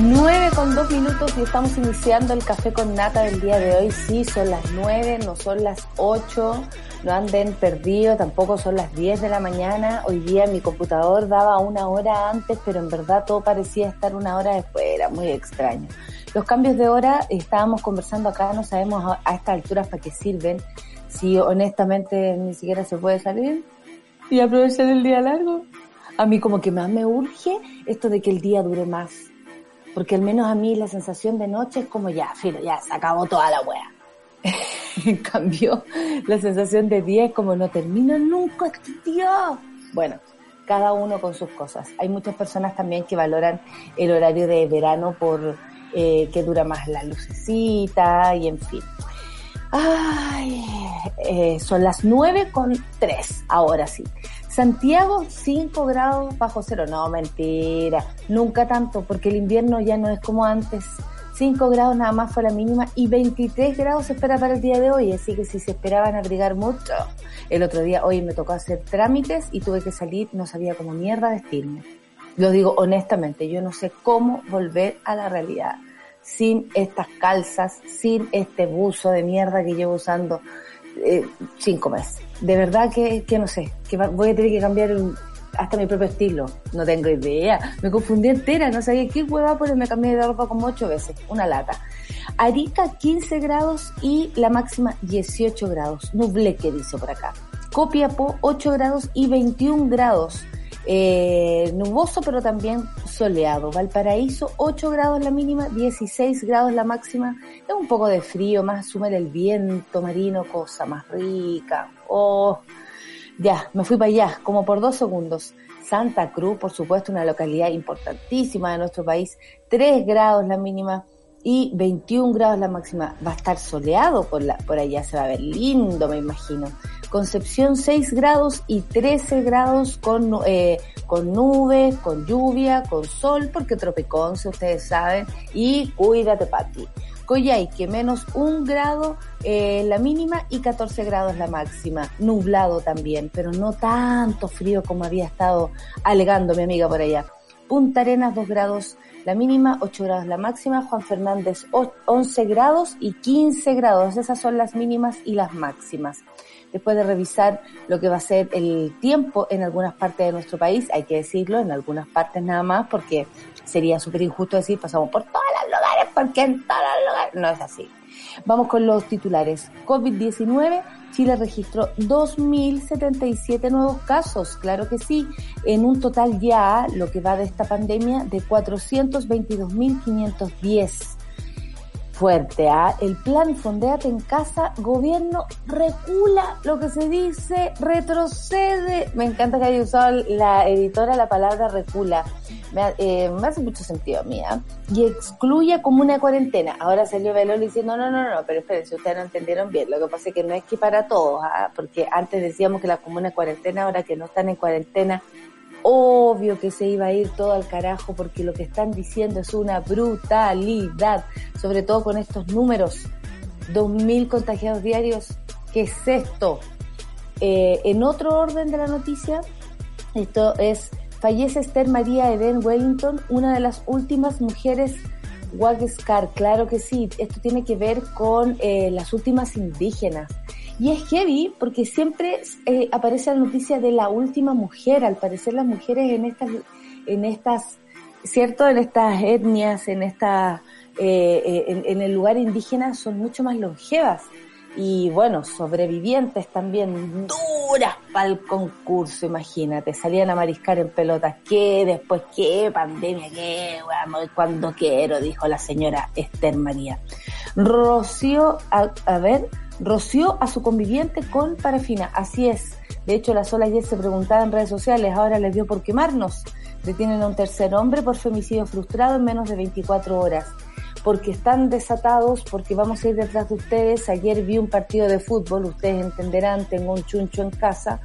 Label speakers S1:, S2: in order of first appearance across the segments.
S1: 9 con 2 minutos y estamos iniciando el café con nata del día de hoy. Sí, son las 9, no son las 8. No anden perdidos, tampoco son las 10 de la mañana. Hoy día mi computador daba una hora antes, pero en verdad todo parecía estar una hora después. Era muy extraño. Los cambios de hora, estábamos conversando acá, no sabemos a, a estas alturas para qué sirven. Si honestamente ni siquiera se puede salir y aprovechar el día largo. A mí como que más me urge esto de que el día dure más porque al menos a mí la sensación de noche es como ya, filo, ya se acabó toda la wea. en cambio, la sensación de día es como no termina nunca este día. Bueno, cada uno con sus cosas. Hay muchas personas también que valoran el horario de verano por eh, que dura más la lucecita y en fin. Ay, eh, son las nueve con tres, ahora sí. Santiago 5 grados bajo cero. No, mentira. Nunca tanto, porque el invierno ya no es como antes. 5 grados nada más fue la mínima y 23 grados se espera para el día de hoy. Así que si se esperaban abrigar mucho, el otro día hoy me tocó hacer trámites y tuve que salir, no sabía cómo mierda vestirme. Lo digo honestamente, yo no sé cómo volver a la realidad sin estas calzas, sin este buzo de mierda que llevo usando eh, cinco meses. De verdad que, que no sé, que voy a tener que cambiar hasta mi propio estilo. No tengo idea. Me confundí entera, no sabía qué hueva porque me cambié de ropa como ocho veces. Una lata. Arica 15 grados y la máxima 18 grados. que dice por acá. Copiapó 8 grados y 21 grados. Eh, nuboso pero también soleado. Valparaíso 8 grados la mínima, 16 grados la máxima. Es un poco de frío, más asume el viento marino, cosa más rica. Oh, ya, me fui para allá, como por dos segundos. Santa Cruz, por supuesto, una localidad importantísima de nuestro país, 3 grados la mínima y 21 grados la máxima. Va a estar soleado por, la, por allá, se va a ver lindo, me imagino. Concepción 6 grados y 13 grados con, eh, con nubes, con lluvia, con sol, porque Tropiconce, ustedes saben, y cuídate, Pati. Coyhaique, menos un grado eh, la mínima y 14 grados la máxima. Nublado también, pero no tanto frío como había estado alegando mi amiga por allá. Punta Arenas 2 grados la mínima, 8 grados la máxima. Juan Fernández 11 grados y 15 grados. Esas son las mínimas y las máximas después de revisar lo que va a ser el tiempo en algunas partes de nuestro país, hay que decirlo, en algunas partes nada más, porque sería súper injusto decir pasamos por todos los lugares, porque en todos los lugares no es así. Vamos con los titulares. COVID-19, Chile registró 2.077 nuevos casos, claro que sí, en un total ya, lo que va de esta pandemia, de 422.510 fuerte. ¿ah? El plan Fondeate en Casa, gobierno recula, lo que se dice, retrocede. Me encanta que haya usado la editora la palabra recula. Me, eh, me hace mucho sentido a mí. ¿ah? Y excluye como una cuarentena. Ahora salió Belol diciendo, no, no, no, pero espérense, ustedes no entendieron bien. Lo que pasa es que no es que para todos, ¿ah? porque antes decíamos que la comuna cuarentena, ahora que no están en cuarentena, obvio que se iba a ir todo al carajo porque lo que están diciendo es una brutalidad, sobre todo con estos números. 2.000 contagiados diarios, ¿qué es esto? Eh, en otro orden de la noticia, esto es, fallece Esther María Eden Wellington, una de las últimas mujeres Wagscar, claro que sí, esto tiene que ver con eh, las últimas indígenas y es heavy porque siempre eh, aparece la noticia de la última mujer. Al parecer las mujeres en estas, en estas, cierto, en estas etnias, en esta, eh, en, el lugar indígena son mucho más longevas. y bueno, sobrevivientes también duras para el concurso, imagínate, salían a mariscar en pelotas, ¿qué? Después, ¿qué? Pandemia, ¿qué? Vamos, cuando quiero, dijo la señora Esther María. Rocío, a, ver, roció a su conviviente con parafina, así es. De hecho, la sola ayer se preguntaba en redes sociales, ahora les dio por quemarnos. Detienen a un tercer hombre por femicidio frustrado en menos de 24 horas porque están desatados, porque vamos a ir detrás de ustedes. Ayer vi un partido de fútbol, ustedes entenderán, tengo un chuncho en casa,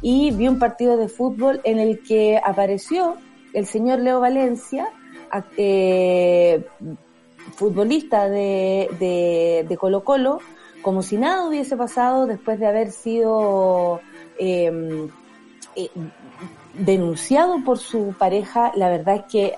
S1: y vi un partido de fútbol en el que apareció el señor Leo Valencia, eh, futbolista de, de, Colo Colo, como si nada hubiese pasado después de haber sido em, eh, denunciado por su pareja. La verdad es que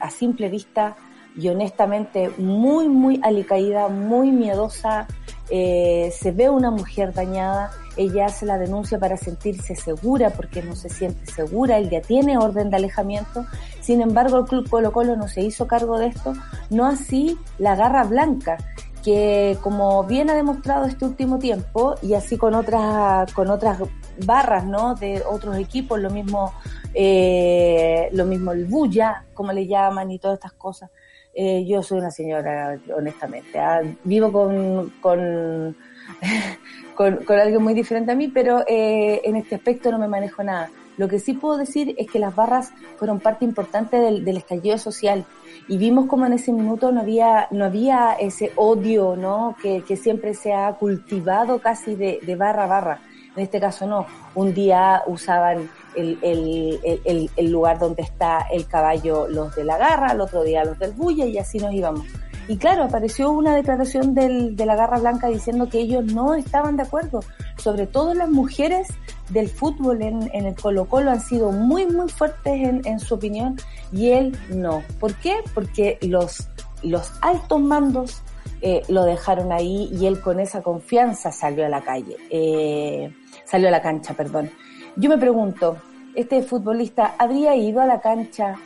S1: a simple vista y honestamente muy, muy alicaída, muy miedosa. Eh, se ve una mujer dañada, ella hace la denuncia para sentirse segura porque no se siente segura, él ya tiene orden de alejamiento. Sin embargo, el Club Colo Colo no se hizo cargo de esto, no así la Garra Blanca, que como bien ha demostrado este último tiempo y así con otras con otras barras, ¿no? De otros equipos, lo mismo eh, lo mismo el bulla, como le llaman y todas estas cosas eh, yo soy una señora, honestamente. ¿ah? Vivo con, con, con, alguien muy diferente a mí, pero eh, en este aspecto no me manejo nada. Lo que sí puedo decir es que las barras fueron parte importante del estallido social y vimos como en ese minuto no había, no había ese odio, ¿no? Que, que siempre se ha cultivado casi de, de barra a barra. En este caso no. Un día usaban el, el, el, lugar donde está el caballo los de la garra, el otro día los del bulla y así nos íbamos. Y claro, apareció una declaración del, de la Garra Blanca diciendo que ellos no estaban de acuerdo. Sobre todo las mujeres del fútbol en, en el Colo Colo han sido muy, muy fuertes en, en, su opinión y él no. ¿Por qué? Porque los, los altos mandos eh, lo dejaron ahí y él con esa confianza salió a la calle, eh, salió a la cancha, perdón. Yo me pregunto, ¿este futbolista habría ido a la cancha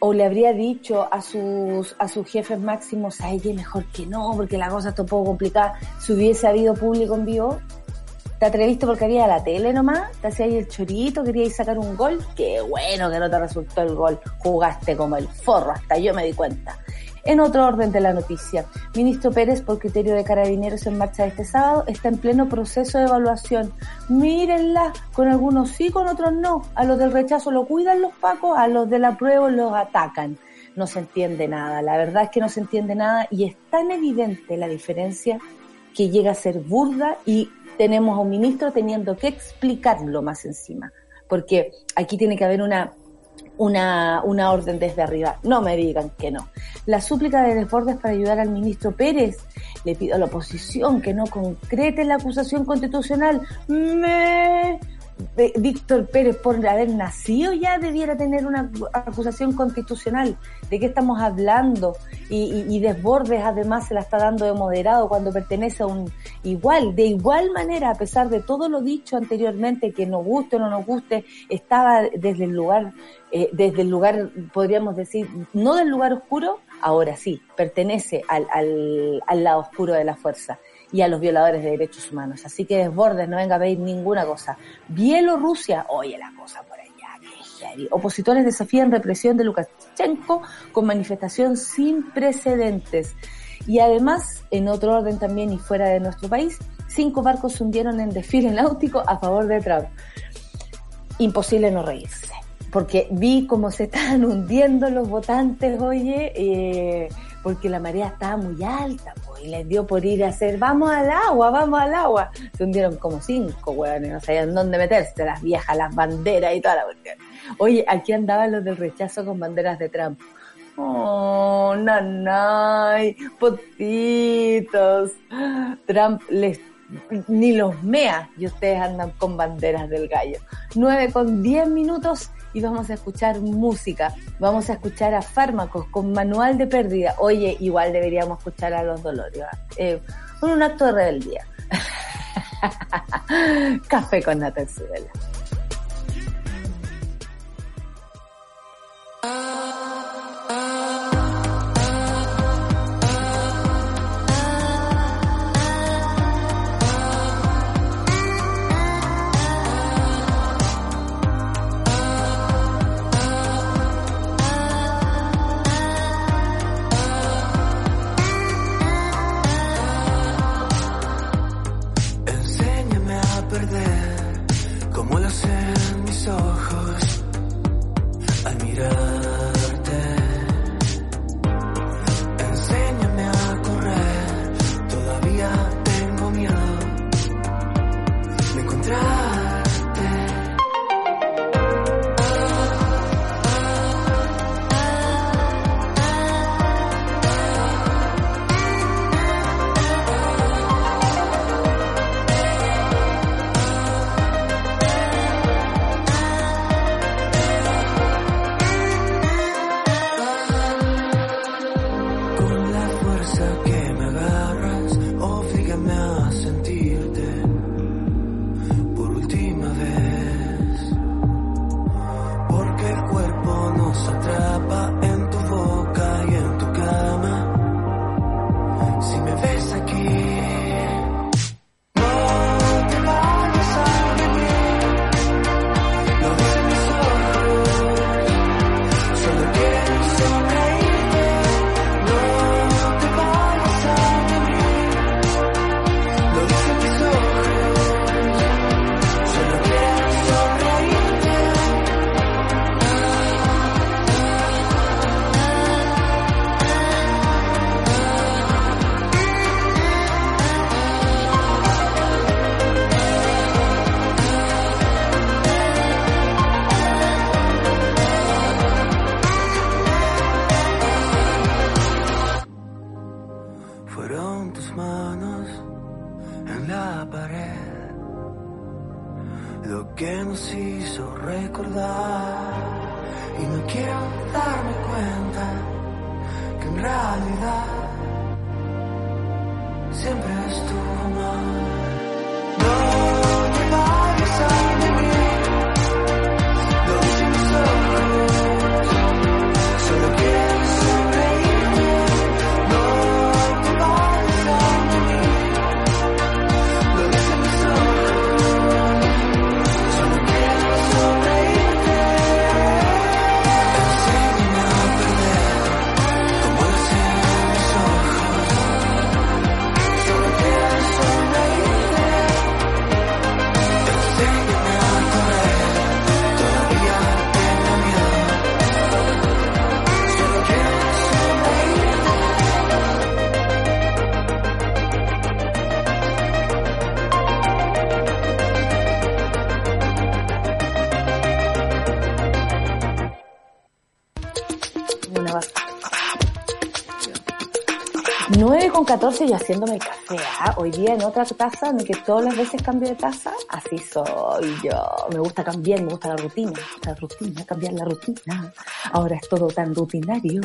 S1: o le habría dicho a sus, a sus jefes máximos, a ella mejor que no, porque la cosa está un poco complicada, si hubiese habido público en vivo? ¿Te atreviste porque había la tele nomás? ¿Te hacía ahí el chorito? ¿Querías sacar un gol? Qué bueno que no te resultó el gol. Jugaste como el forro, hasta yo me di cuenta. En otro orden de la noticia, ministro Pérez, por criterio de carabineros en marcha este sábado, está en pleno proceso de evaluación. Mírenla, con algunos sí, con otros no. A los del rechazo lo cuidan los pacos, a los de la prueba los atacan. No se entiende nada, la verdad es que no se entiende nada y es tan evidente la diferencia que llega a ser burda y tenemos a un ministro teniendo que explicarlo más encima. Porque aquí tiene que haber una una, una orden desde arriba. No me digan que no. La súplica de Desbordes para ayudar al ministro Pérez. Le pido a la oposición que no concrete la acusación constitucional. Me Víctor Pérez, por haber nacido ya debiera tener una acusación constitucional. ¿De qué estamos hablando? Y, Desbordes además se la está dando de moderado cuando pertenece a un igual, de igual manera, a pesar de todo lo dicho anteriormente, que nos guste o no nos guste, estaba desde el lugar, eh, desde el lugar, podríamos decir, no del lugar oscuro, ahora sí, pertenece al, al, al lado oscuro de la fuerza y a los violadores de derechos humanos. Así que desbordes, no venga a ver ninguna cosa. Bielorrusia, oye la cosa por allá, qué Opositores desafían represión de Lukashenko con manifestación sin precedentes. Y además, en otro orden también y fuera de nuestro país, cinco barcos se hundieron en desfile náutico a favor de Trump. Imposible no reírse, porque vi cómo se estaban hundiendo los votantes, oye, eh, porque la marea estaba muy alta, y les dio por ir a hacer, vamos al agua, vamos al agua. Se hundieron como cinco, hueones, no sabían dónde meterse, las viejas, las banderas y toda la cuestión. Oye, aquí andaban los del rechazo con banderas de Trump. Oh, nanay, potitos. Trump les ni los mea y ustedes andan con banderas del gallo. 9 con 10 minutos y vamos a escuchar música. Vamos a escuchar a Fármacos con manual de pérdida. Oye, igual deberíamos escuchar a los dolores. Eh, un acto de rebeldía. Café con Nata
S2: como
S1: 14 y haciéndome el café. ¿Ah? Hoy día en otra taza, que todas las veces cambio de taza, así soy yo. Me gusta cambiar, me gusta la rutina. La rutina, cambiar la rutina. Ahora es todo tan rutinario.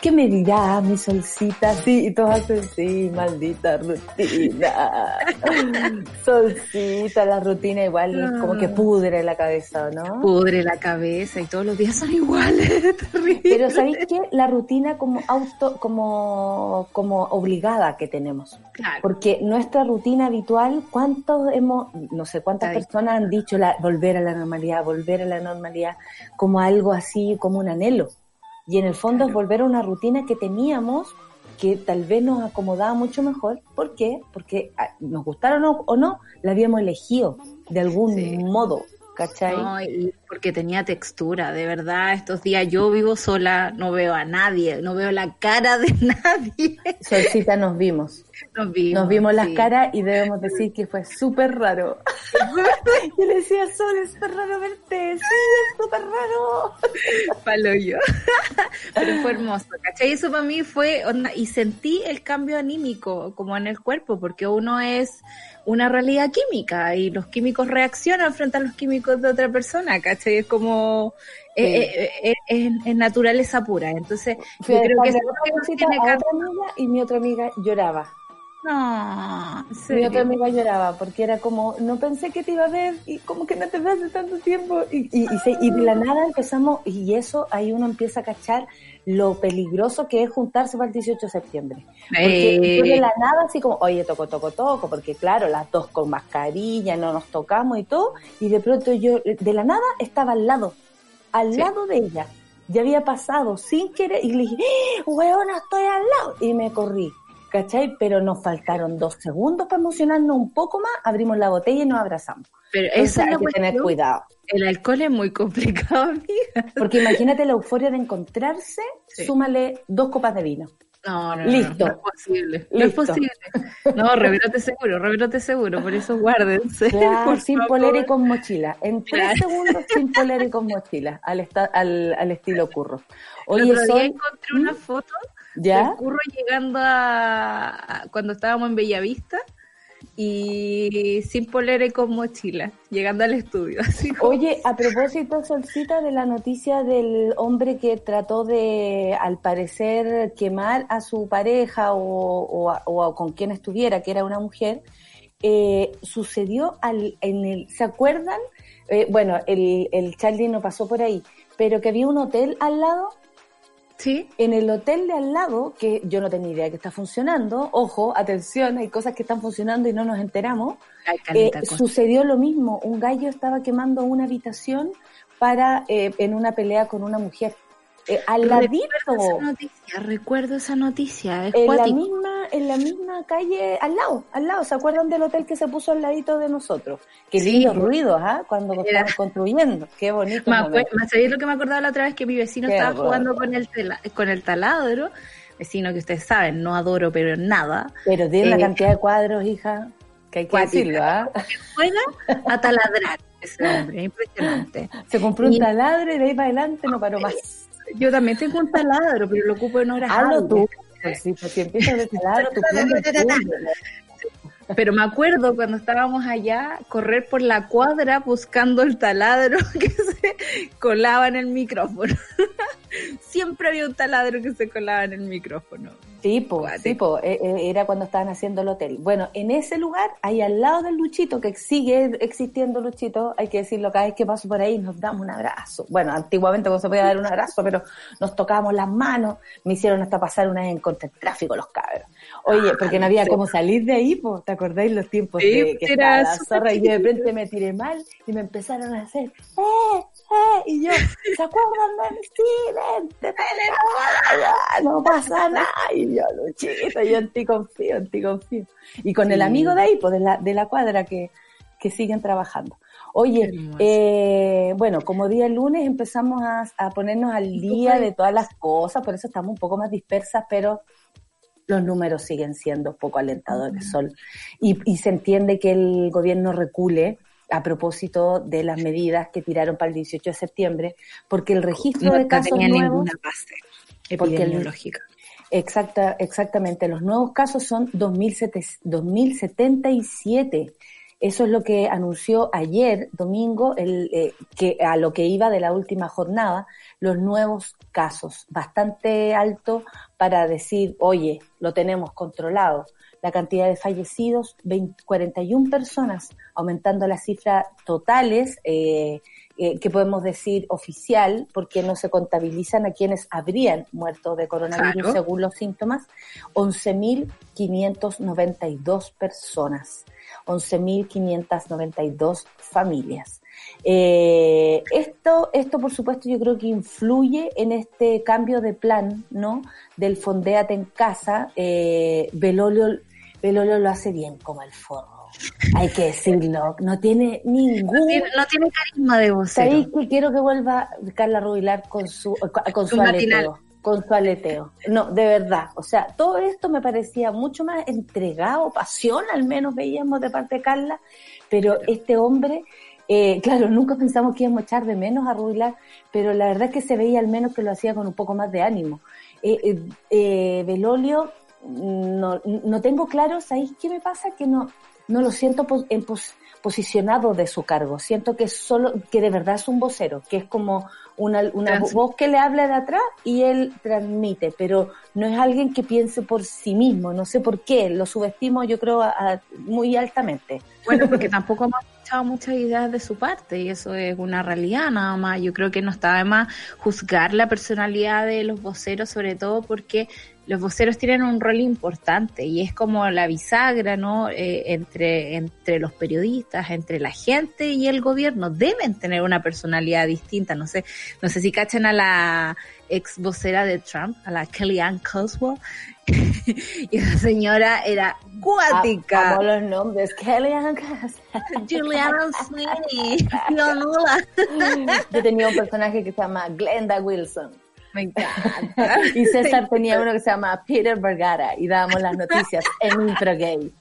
S1: ¿Qué me dirá mi solcita? Sí, y todos hacen, sí, maldita rutina. Solcita, la rutina igual como que pudre la cabeza, ¿no?
S3: Pudre la cabeza y todos los días son iguales. terrible.
S1: Pero ¿sabéis qué? La rutina como auto, como, como obligada que tenemos.
S3: Claro.
S1: Porque nuestra rutina habitual, ¿cuántos hemos, no sé cuántas
S3: Ay.
S1: personas han dicho la, volver a la normalidad, volver a la normalidad, como algo así, como un anhelo? Y en el fondo es volver a una rutina que teníamos, que tal vez nos acomodaba mucho mejor. ¿Por qué? Porque ah, nos gustaron o, o no, la habíamos elegido de algún
S3: Sí.
S1: modo, ¿cachai?
S3: No, y porque tenía textura, de verdad, estos días yo vivo sola, no veo a nadie, no veo la cara de nadie.
S1: Solcita nos vimos.
S3: Nos vimos,
S1: Nos vimos las caras y debemos decir que fue súper raro. Yo le decía, Sol, es súper raro verte. Sí, es súper raro.
S3: Palo yo. Pero fue hermoso, ¿cachai? Eso para mí fue, onda, y sentí el cambio anímico como en el cuerpo, porque uno es una realidad química y los químicos reaccionan frente a los químicos de otra persona, ¿cachai? Es como,
S1: Sí.
S3: eh, eh, eh, es, es naturaleza pura. Entonces,
S1: Fui
S3: yo creo que
S1: cosita
S3: tiene
S1: a
S3: que-
S1: otra amiga y mi otra amiga lloraba.
S3: No,
S1: Mi otra amiga lloraba porque era como, no pensé que te iba a ver y como que no te ves hace tanto tiempo. Y, y, y, se- y de la nada empezamos, y eso ahí uno empieza a cachar lo peligroso que es juntarse para el 18 de septiembre. Porque
S3: Eh,
S1: yo de la nada así como, oye, toco, toco, toco, porque claro, las dos con mascarilla, no nos tocamos y todo, y de pronto yo, de la nada, estaba al lado, al
S3: Sí.
S1: lado de ella. Ya había pasado sin querer, y le dije, ¡Eh, weona, estoy al lado, y me corrí. ¿Cachai? Pero nos faltaron dos segundos para emocionarnos un poco más, abrimos la botella y nos abrazamos.
S3: Pero
S1: Entonces
S3: esa es
S1: hay que tener
S3: cuestión.
S1: cuidado.
S3: El alcohol es muy complicado, amiga.
S1: Porque imagínate la euforia de encontrarse,
S3: Sí.
S1: súmale dos copas de vino.
S3: No, no, no,
S1: Listo.
S3: no es posible. No es posible. No, seguro, revelote seguro, por eso guárdense. Por
S1: sin
S3: favor.
S1: polera y con mochila. En tres segundos sin polera y con mochila, al, esta- al, al estilo curro.
S3: El
S1: Oye,
S3: otro día
S1: son,
S3: encontré una foto
S1: ¿ya?
S3: llegando a, cuando estábamos en Bellavista y sin polera y con mochila, llegando al estudio. Así como-
S1: Oye, a propósito, Solcita, de la noticia del hombre que trató de, al parecer, quemar a su pareja o, o con quien estuviera, que era una mujer, eh, sucedió al, en el, ¿se acuerdan? Eh, bueno, el, el Charlie no pasó por ahí, pero que había un hotel al lado
S3: Sí,
S1: en el hotel de al lado, que yo no tenía idea que está funcionando, ojo, atención, hay cosas que están funcionando y no nos enteramos, eh, sucedió lo mismo, un gallo estaba quemando una habitación para eh, en una pelea con una mujer. Eh, al
S3: Recuerdo
S1: ladito,
S3: esa noticia, recuerdo esa noticia, es
S1: en la misma, en la misma calle, al lado, al lado, ¿se acuerdan del hotel que se puso al ladito de nosotros? Qué
S3: Sí.
S1: lindos ruidos, ¿ah? Cuando
S3: Era-
S1: estaban construyendo, qué bonito. Momento.
S3: me sabía lo que me acordaba la otra vez que mi vecino
S1: Qué
S3: estaba
S1: horror.
S3: jugando con el tela- con el taladro, vecino que ustedes saben, no adoro pero nada,
S1: Pero tiene una
S3: eh,
S1: cantidad de cuadros, hija, que hay que
S3: Cuática.
S1: decirlo, ¿ah?
S3: juega a taladrar ese hombre, impresionante.
S1: Se compró un
S3: Y-
S1: taladro y de ahí para adelante no paró más.
S3: Yo también tengo un taladro, pero lo ocupo en horas
S1: Hazlo tú. sí, pues si empiezas de taladro, tú.
S3: Pero me acuerdo cuando estábamos allá, correr por la cuadra buscando el taladro que se colaba en el micrófono. Siempre había un taladro que se colaba en el micrófono.
S1: Sí, po,
S3: Cuático.
S1: sí, po, eh, eh, era cuando estaban haciendo el hotel. Bueno, en ese lugar, ahí al lado del Luchito, que sigue existiendo Luchito, hay que decirlo, cada vez que paso por ahí nos damos un abrazo. Bueno, antiguamente no se podía dar un abrazo, pero nos tocábamos las manos, me hicieron hasta pasar una vez en contra el tráfico los cabros. Oye, porque no había cómo salir de ahí, pues, ¿te acordáis los tiempos
S3: Sí,
S1: de que
S3: era
S1: estaba la zorra y yo de repente me tiré mal y me empezaron a hacer, ¡eh, eh! Y yo, ¿se acuerdan de mí? Sí, vente, no pasa nada. Y yo, Luchito, yo en ti confío, en ti confío. Y con el amigo de ahí, pues de la, de la cuadra que, que siguen trabajando. Oye, eh, bueno, como día lunes empezamos a, a ponernos al
S3: ¿Y tú
S1: día de todas las cosas, por eso estamos un poco más dispersas, pero los números siguen siendo poco alentadores, Sol. Y, y se entiende que el gobierno recule a propósito de las medidas que tiraron para el 18 de septiembre, porque el registro
S3: No,
S1: de
S3: no
S1: casos
S3: tenía
S1: nuevos...
S3: ninguna base
S1: el-
S3: epidemiológica.
S1: Exacta, exactamente. Los nuevos casos son 2007 2077. Eso es lo que anunció ayer, domingo, el, eh, que a lo que iba de la última jornada, los nuevos casos. Bastante alto para decir, oye, lo tenemos controlado. La cantidad de fallecidos, 20 41 personas, aumentando las cifras totales, eh, eh, que podemos decir oficial, porque no se contabilizan a quienes habrían muerto de coronavirus
S3: Claro.
S1: según los síntomas, 11.592 personas, 11.592 familias. Eh, esto, esto, por supuesto, yo creo que influye en este cambio de plan, ¿no? Del Fondéate en casa. Eh, Belolio, Belolio lo hace bien como el forro. Hay que decirlo. No tiene ningún
S3: No tiene, no tiene carisma de vocero.
S1: ¿Sabéis que quiero que vuelva Carla Rubilar con su, con su aleteo? Con su aleteo. No, de verdad. O sea, todo esto me parecía mucho más entregado, pasión al menos veíamos de parte de Carla, pero este hombre, eh, claro, nunca pensamos que íbamos a echar de menos a Rubilar, pero la verdad es que se veía al menos que lo hacía con un poco más de ánimo. Eh, eh, eh, Belolio, no, no tengo claro, ¿sabéis qué me pasa? Que no, no lo siento pos- en pos- posicionado de su cargo. Siento que solo, que de verdad es un vocero, que es como una, una
S3: Trans-
S1: voz que le habla de atrás y él transmite, pero no es alguien que piense por sí mismo, no sé por qué, lo subestimo yo creo a- a- muy altamente.
S3: Bueno, porque tampoco hemos escuchado muchas ideas de su parte y eso es una realidad nada más. Yo creo que no está de más juzgar la personalidad de los voceros, sobre todo porque los voceros tienen un rol importante y es como la bisagra, ¿no? Eh, entre, entre los periodistas, entre la gente y el gobierno. Deben tener una personalidad distinta. No sé, no sé si cachan a la ex vocera de Trump, a la Kellyanne Coswell. y esa señora era cuática.
S1: Amo los nombres. Kellyanne Coswell.
S3: Juliana Sweeney.
S1: Yo tenía un personaje que se llama Glenda Wilson.
S3: Me encanta.
S1: Y César tenía uno que se llama Peter Vergara y dábamos las noticias en Intro Gay.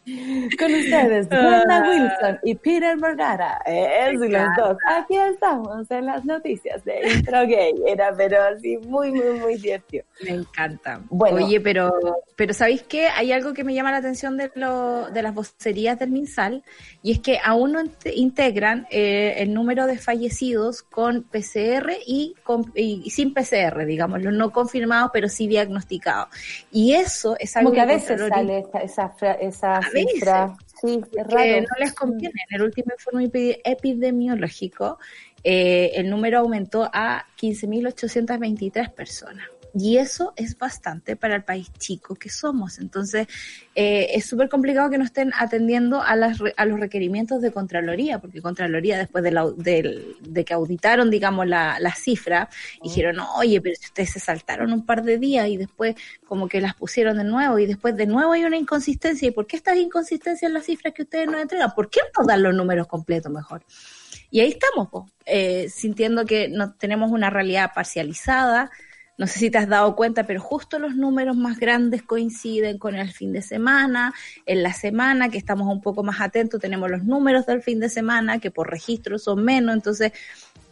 S1: Con ustedes, Glenda Wilson y Peter Vergara. Eso y los dos. Aquí estamos en las noticias de Intro Gay. Era pero así muy, muy, muy divertido.
S3: Me encanta.
S1: Bueno.
S3: Oye, pero, pero ¿sabéis qué? Hay algo que me llama la atención de, lo, de las vocerías del MinSal y es que aún no int- integran eh, el número de fallecidos con PCR y, con, y, y sin PCR, digamos, los no confirmados, pero sí diagnosticados. Y eso es algo
S1: Como que a veces sale esa, fra- esa
S3: A veces.
S1: cifra. Sí, es
S3: que
S1: raro.
S3: no les conviene. En el último informe epi- epidemiológico, eh, el número aumentó a 15.823 personas. Y eso es bastante para el país chico que somos. Entonces, eh, es súper complicado que no estén atendiendo a, las, a los requerimientos de Contraloría, porque Contraloría, después de, la, de que auditaron, digamos, la, la cifra, dijeron, oye, pero si ustedes se saltaron un par de días y después como que las pusieron de nuevo y después de nuevo hay una inconsistencia. ¿Y por qué estas inconsistencias en las cifras que ustedes nos entregan? ¿Por qué no dan los números completos mejor? Y ahí estamos, eh, sintiendo que no tenemos una realidad parcializada. No sé si te has dado cuenta, pero justo los números más grandes coinciden con el fin de semana. En la semana, que estamos un poco más atentos, tenemos los números del fin de semana, que por registro son menos. Entonces,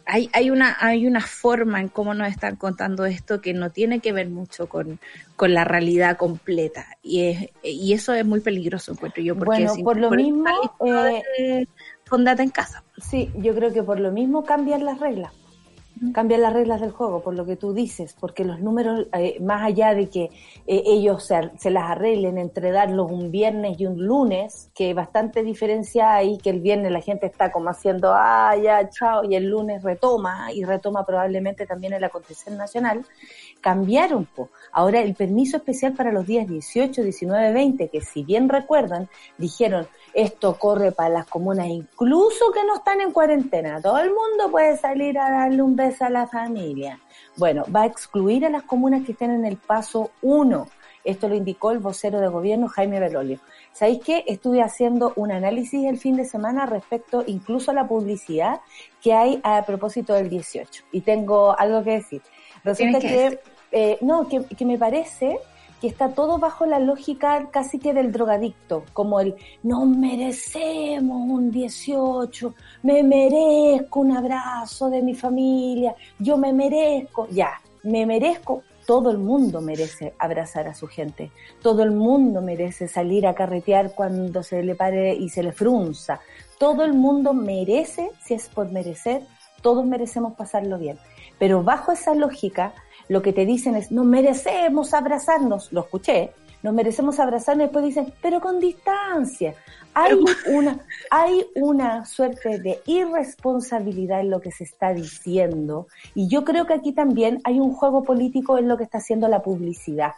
S3: hay, hay, una, hay una forma en cómo nos están contando esto que no tiene que ver mucho con, con la realidad completa. Y, es, y eso es muy peligroso, encuentro yo. Porque
S1: Bueno, por lo mismo, eh,
S3: en casa.
S1: Sí, yo creo que por lo mismo cambian las reglas. Cambian las reglas del juego, por lo que tú dices, porque los números, eh, más allá de que eh, ellos se, se las arreglen entre darlos un viernes y un lunes, que bastante diferencia hay, que el viernes la gente está como haciendo, ah, ya, chao, y el lunes retoma, y retoma probablemente también el acontecer nacional, cambiaron. Po. Ahora el permiso especial para los días 18, 19, 20, que si bien recuerdan, dijeron, esto corre para las comunas incluso que no están en cuarentena. Todo el mundo puede salir a darle un beso a la familia. Bueno, va a excluir a las comunas que estén en el paso 1. Esto lo indicó el vocero de gobierno Jaime Belolio. ¿Sabéis qué? Estuve haciendo un análisis el fin de semana respecto incluso a la publicidad que hay a propósito del 18. Y tengo algo que decir. Resulta
S3: que
S1: que, eh, no, que, que me parece que está todo bajo la lógica casi que del drogadicto, como el no merecemos un 18, me merezco un abrazo de mi familia, yo me merezco, ya, me merezco, todo el mundo merece abrazar a su gente, todo el mundo merece salir a carretear cuando se le pare y se le frunza, todo el mundo merece, si es por merecer, todos merecemos pasarlo bien. Pero bajo esa lógica, lo que te dicen es, nos merecemos abrazarnos, lo escuché, nos merecemos abrazarnos y después dicen, pero con distancia. Hay una, hay una suerte de irresponsabilidad en lo que se está diciendo. Y yo creo que aquí también hay un juego político en lo que está haciendo la publicidad,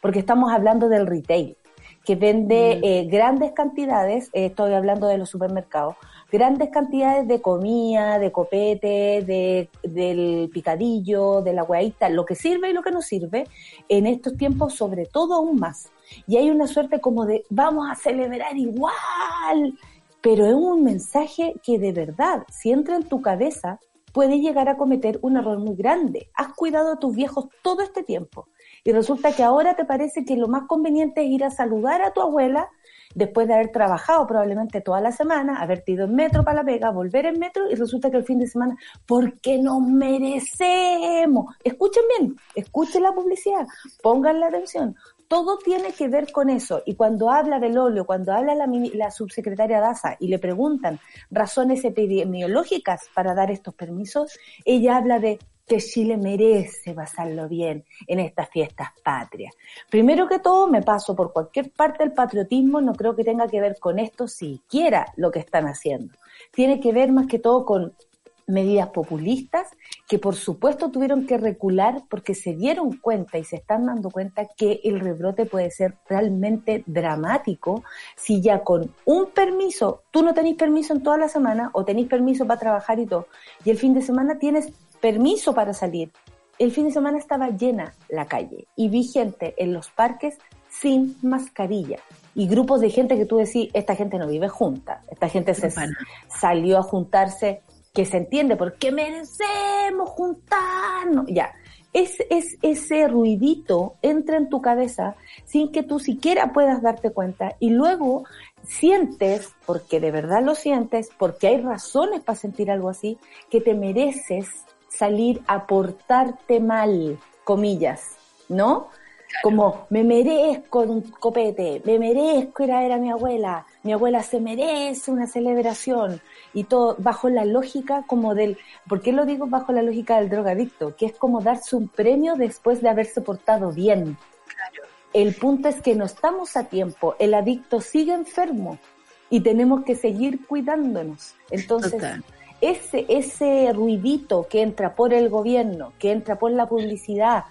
S1: porque estamos hablando del retail que vende eh, grandes cantidades, eh, estoy hablando de los supermercados, grandes cantidades de comida, de copete, de, del picadillo, de la hueadita, lo que sirve y lo que no sirve, en estos tiempos sobre todo aún más. Y hay una suerte como de vamos a celebrar igual, pero es un mensaje que de verdad, si entra en tu cabeza, puede llegar a cometer un error muy grande. Has cuidado a tus viejos todo este tiempo y resulta que ahora te parece que lo más conveniente es ir a saludar a tu abuela después de haber trabajado probablemente toda la semana, haberte ido en metro para la pega, volver en metro y resulta que el fin de semana, porque nos merecemos. Escuchen bien, escuchen la publicidad, pongan la atención. Todo tiene que ver con eso. Y cuando habla del óleo, cuando habla la, la subsecretaria Daza y le preguntan razones epidemiológicas para dar estos permisos, ella habla de que Chile merece pasarlo bien en estas fiestas patrias. Primero que todo, me paso por cualquier parte del patriotismo, no creo que tenga que ver con esto siquiera lo que están haciendo. Tiene que ver más que todo con medidas populistas que por supuesto tuvieron que recular porque se dieron cuenta y se están dando cuenta que el rebrote puede ser realmente dramático si ya con un permiso, tú no tenés permiso en toda la semana o tenés permiso para trabajar y todo, y el fin de semana tienes permiso para salir. El fin de semana estaba llena la calle y vi gente en los parques sin mascarilla y grupos de gente que tú decís, esta gente no vive junta, esta gente se salió a juntarse que se entiende por qué merecemos juntarnos. Ya, es, es ese ruidito entra en tu cabeza sin que tú siquiera puedas darte cuenta y luego sientes, porque de verdad lo sientes, porque hay razones para sentir algo así, que te mereces salir a portarte mal, comillas, ¿no? Como me merezco un copete, me merezco ir a ver a mi abuela, mi abuela se merece una celebración y todo bajo la lógica como del, ¿por qué lo digo bajo la lógica del drogadicto? Que es como darse un premio después de haberse portado bien. El punto es que no estamos a tiempo, el adicto sigue enfermo y tenemos que seguir cuidándonos. Entonces, ese, ese ruidito que entra por el gobierno, que entra por la publicidad,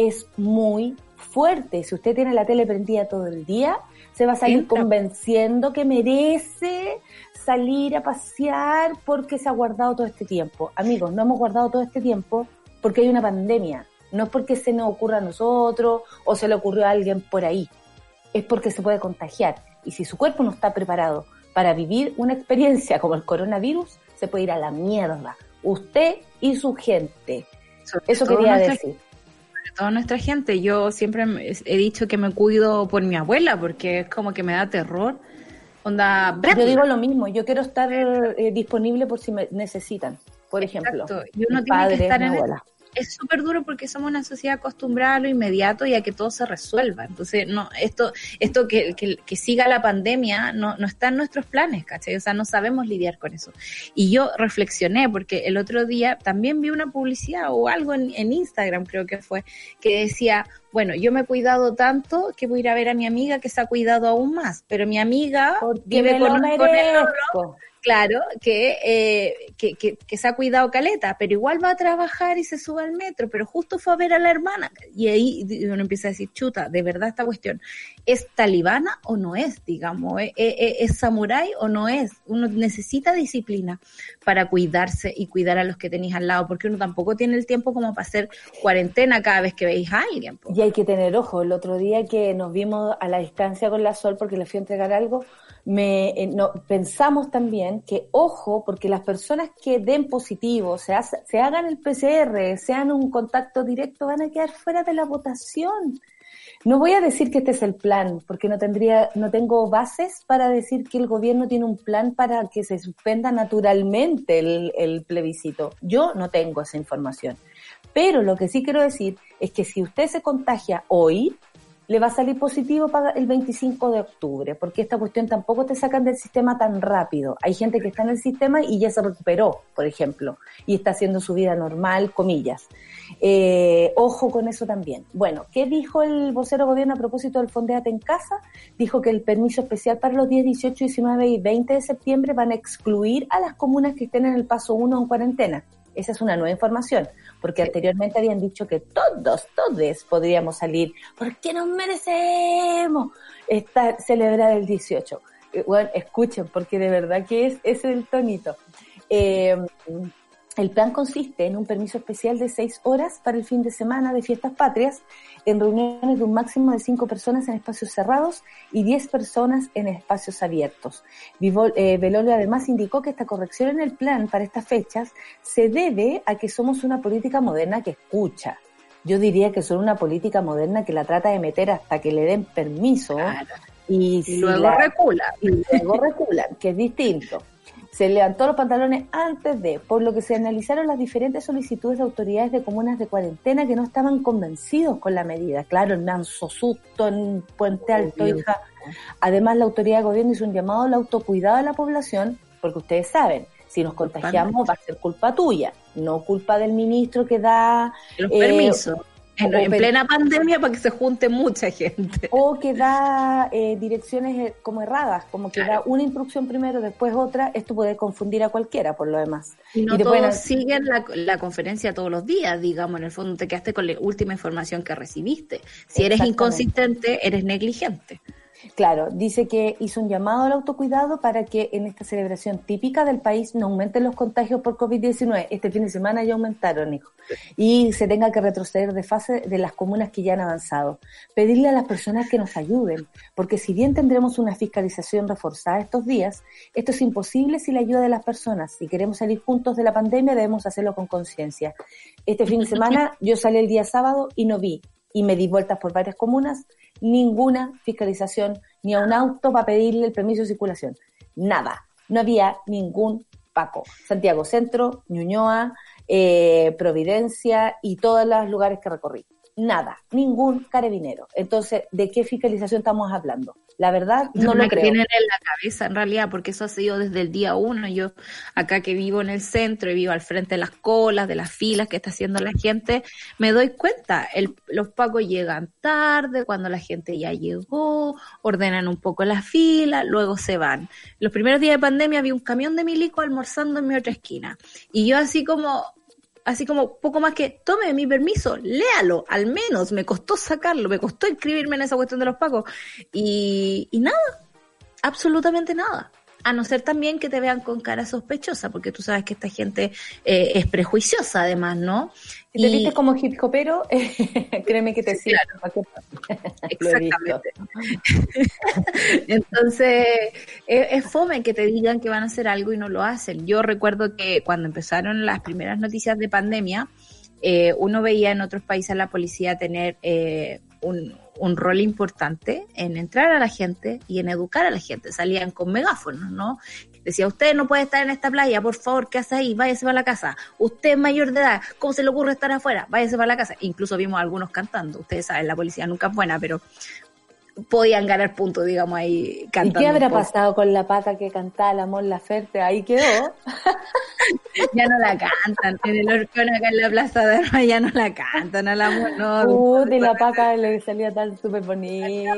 S1: es muy fuerte. Si usted tiene la tele prendida todo el día, se va a salir
S3: Entra.
S1: convenciendo que merece salir a pasear porque se ha guardado todo este tiempo. Amigos, no hemos guardado todo este tiempo porque hay una pandemia. No es porque se nos ocurra a nosotros o se le ocurrió a alguien por ahí. Es porque se puede contagiar. Y si su cuerpo no está preparado para vivir una experiencia como el coronavirus, se puede ir a la mierda. Usted y su gente.
S3: Sobre
S1: Eso quería decir.
S3: Todo nuestra gente. Yo siempre he dicho que me cuido por mi abuela porque es como que me da terror. Onda,
S1: Yo digo lo mismo, yo quiero estar eh, disponible por si me necesitan, por ejemplo.
S3: Y uno tiene
S1: padre,
S3: que estar en
S1: abuela.
S3: Es súper duro porque somos una sociedad acostumbrada a lo inmediato y a que todo se resuelva. Entonces, no, esto, esto que, que, que siga la pandemia no, no está en nuestros planes, ¿cachai? O sea, no sabemos lidiar con eso. Y yo reflexioné porque el otro día también vi una publicidad o algo en, en Instagram, creo que fue, que decía, bueno, yo me he cuidado tanto que voy a ir a ver a mi amiga que se ha cuidado aún más, pero mi amiga
S1: Porque
S3: vive con, el. Claro, que, eh, que, que, que se ha cuidado Caleta, pero igual va a trabajar y se sube al metro, pero justo fue a ver a la hermana. Y ahí uno empieza a decir, chuta, de verdad esta cuestión, ¿es talibana o no es, digamos? ¿Es, es, es samurái o no es? Uno necesita disciplina para cuidarse y cuidar a los que tenéis al lado, porque uno tampoco tiene el tiempo como para hacer cuarentena cada vez que veis a alguien.
S1: Y hay que tener ojo. El otro día que nos vimos a la distancia con la Sol porque le fui a entregar algo, me, eh, no, pensamos también que ojo, porque las personas que den positivo, se, se hagan el PCR, sean un contacto directo, van a quedar fuera de la votación. No voy a decir que este es el plan, porque no tendría, no tengo bases para decir que el gobierno tiene un plan para que se suspenda naturalmente el plebiscito. Yo no tengo esa información. Pero lo que sí quiero decir es que si usted se contagia hoy, le va a salir positivo para el 25 de octubre, porque esta cuestión tampoco te sacan del sistema tan rápido. Hay gente que está en el sistema y ya se recuperó, por ejemplo, y está haciendo su vida normal, comillas. Eh, ojo con eso también. Bueno, ¿qué dijo el vocero gobierno a propósito del Fondeate en Casa? Dijo que el permiso especial para los días 18, 19 y 20 de septiembre van a excluir a las comunas que estén en el paso 1 en cuarentena. Esa es una nueva información, porque anteriormente habían dicho que todos, todos podríamos salir, porque nos merecemos estar, celebrar el 18. Eh, Bueno, escuchen, porque de verdad que es, es el tonito. Eh, el plan consiste en un permiso especial de seis horas para el fin de semana de fiestas patrias, en reuniones de un máximo de cinco personas en espacios cerrados y diez personas en espacios abiertos. Vivo- eh, Belolio además indicó que esta corrección en el plan para estas fechas se debe a que somos una política moderna que escucha. Yo diría que son una política moderna que la trata de meter hasta que le den permiso
S3: Claro.
S1: y, si
S3: luego
S1: la- y luego reculan, que es distinto. Se levantó los pantalones antes de, por lo que se analizaron las diferentes solicitudes de autoridades de comunas de cuarentena que no estaban convencidos con la medida. Claro, el manso susto en Puente Alto, hija. Además, la autoridad de gobierno hizo un llamado al autocuidado de la población, porque ustedes saben, si nos contagiamos va a ser culpa tuya. no culpa del ministro que da
S3: Los
S1: eh,
S3: permisos. En, plena pandemia para que se junte mucha gente.
S1: o que da eh, direcciones eh, como erradas, como que
S3: Claro.
S1: da una instrucción primero, después otra, esto puede confundir a cualquiera por lo demás.
S3: Y no
S1: te
S3: todos
S1: pueden-
S3: siguen la, la conferencia todos los días, digamos, en el fondo te quedaste con la última información que recibiste. Si eres inconsistente, eres negligente.
S1: Claro, dice que hizo un llamado al autocuidado para que en esta celebración típica del país no aumenten los contagios por COVID-19. Este fin de semana ya aumentaron, hijo. Y se tenga que retroceder de fase de las comunas que ya han avanzado. Pedirle a las personas que nos ayuden, porque si bien tendremos una fiscalización reforzada estos días, esto es imposible sin la ayuda de las personas. Si queremos salir juntos de la pandemia, debemos hacerlo con conciencia. Este fin de semana yo salí el día sábado y no vi, y me di vueltas por varias comunas, ninguna fiscalización ni a un auto para pedirle el permiso de circulación. Nada. No había ningún Paco. Santiago Centro, Ñuñoa, eh, Providencia y todos los lugares que recorrí. Nada. Ningún carabinero. Entonces, ¿de qué fiscalización estamos hablando? La verdad, no lo
S3: que
S1: creo.
S3: tienen en la cabeza, en realidad, porque eso ha sido desde el día uno. Yo, acá que vivo en el centro y vivo al frente de las colas, de las filas que está haciendo la gente, me doy cuenta. El, los pacos llegan tarde, cuando la gente ya llegó, ordenan un poco la fila, luego se van. Los primeros días de pandemia había un camión de milico almorzando en mi otra esquina. Y yo así como, así como poco más que tome mi permiso, léalo, al menos me costó sacarlo, me costó inscribirme en esa cuestión de los pacos y, y nada, absolutamente nada. A no ser también que te vean con cara sospechosa, porque tú sabes que esta gente eh, es prejuiciosa además, ¿no?
S1: Si te
S3: Y-
S1: viste como hip hopero, créeme que te visto.
S3: Exactamente. Entonces, es, es fome que te digan que van a hacer algo y no lo hacen. Yo recuerdo que cuando empezaron las primeras noticias de pandemia, eh, uno veía en otros países a la policía tener eh, un, un rol importante en entrar a la gente y en educar a la gente. Salían con megáfonos, ¿no? Decía, usted no puede estar en esta playa, por favor, ¿qué hace ahí? Váyase para la casa. Usted es mayor de edad, ¿cómo se le ocurre estar afuera? Váyase para la casa. Incluso vimos a algunos cantando. Ustedes saben, la policía nunca es buena, pero podían ganar puntos, digamos, ahí
S1: ¿Y
S3: cantando.
S1: qué habrá pasado con la pata que cantaba el amor Laferte? Ahí quedó.
S3: Ya no la cantan. En el Orcón acá en la Plaza de Armas ya no la cantan al amor, no.
S1: Uh, de la paca le salía tan súper bonita,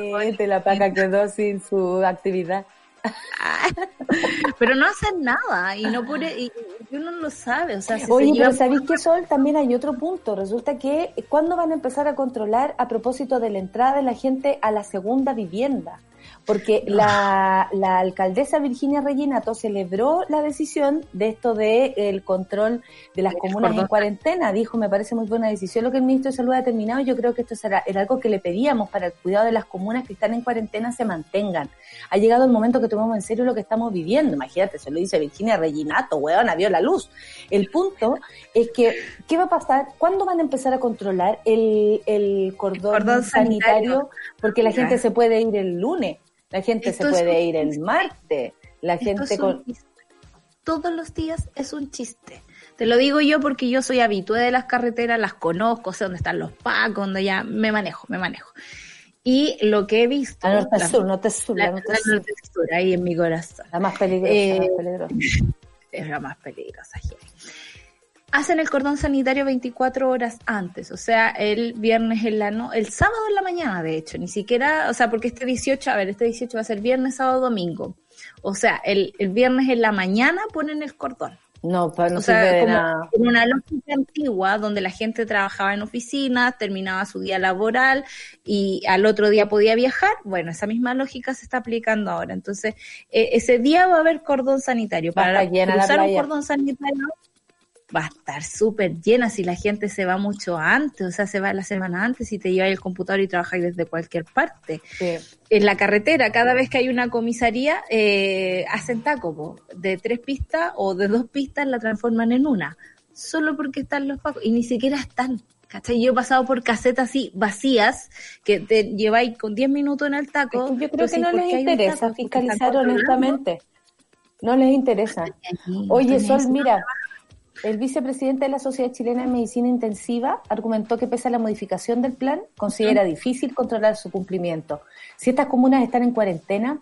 S1: la paca quedó sin su actividad.
S3: Pero no hacen nada y no por, y, y uno lo sabe, o sea, si se
S1: Oye, pero ¿sabéis qué, Sol? También hay otro punto. Resulta que, ¿cuándo van a empezar a controlar a propósito de la entrada de la gente a la segunda vivienda? Porque la, la alcaldesa Virginia Reginato celebró la decisión de esto de el control de las comunas en cuarentena. Dijo, me parece muy buena decisión lo que el ministro de Salud ha determinado. Yo creo que esto será, era algo que le pedíamos para el cuidado de las comunas que están en cuarentena se mantengan. Ha llegado el momento que tomemos en serio lo que estamos viviendo. Imagínate, se lo dice Virginia Reginato, weona, vio la luz. El punto es que, ¿qué va a pasar? ¿Cuándo van a empezar a controlar el, el cordón,
S3: cordón
S1: sanitario?
S3: sanitario.
S1: Porque la gente se puede ir el lunes, la gente
S3: Esto
S1: se puede ir el martes, la gente con...
S3: Todos los días es un chiste. Te lo digo yo porque yo soy habitué de las carreteras, las conozco, sé dónde están los pacos, donde ya me manejo, me manejo. Y lo que he visto,
S1: La norte
S3: la-
S1: sur, norte sur,
S3: la,
S1: la norte sur.
S3: norte sur, ahí en mi corazón,
S1: La más peligrosa,
S3: Eh,
S1: la más peligrosa.
S3: es la más peligrosa. Jere. Hacen el cordón sanitario 24 horas antes, o sea, el viernes en la no, el sábado en la mañana, de hecho, ni siquiera, o sea, porque este 18, a ver, este 18 va a ser viernes, sábado, domingo. O sea, el, el viernes en la mañana ponen el cordón.
S1: No, pues no
S3: o sea, como
S1: nada.
S3: en una lógica antigua donde la gente trabajaba en oficinas, terminaba su día laboral y al otro día podía viajar, bueno, esa misma lógica se está aplicando ahora. Entonces, eh, ese día va a haber cordón sanitario. Para
S1: la
S3: cruzar un cordón sanitario va a estar súper llena si la gente se va mucho antes, o sea, se va la semana antes y te lleva el computador y trabajáis desde cualquier parte
S1: Sí.
S3: en la carretera, cada vez que hay una comisaría, eh, hacen taco, po. de tres pistas o de dos pistas la transforman en una, solo porque están los pacos, y ni siquiera están. ¿Cachai? Yo he pasado por casetas así vacías que te lleváis con 10 minutos en el taco.
S1: Yo creo
S3: entonces,
S1: que no
S3: ¿por
S1: les interesa fiscalizar honestamente. No les interesa. Oye, Sol, mira, el vicepresidente de la Sociedad Chilena de Medicina Intensiva argumentó que pese a la modificación del plan, considera difícil controlar su cumplimiento. Si estas comunas están en cuarentena,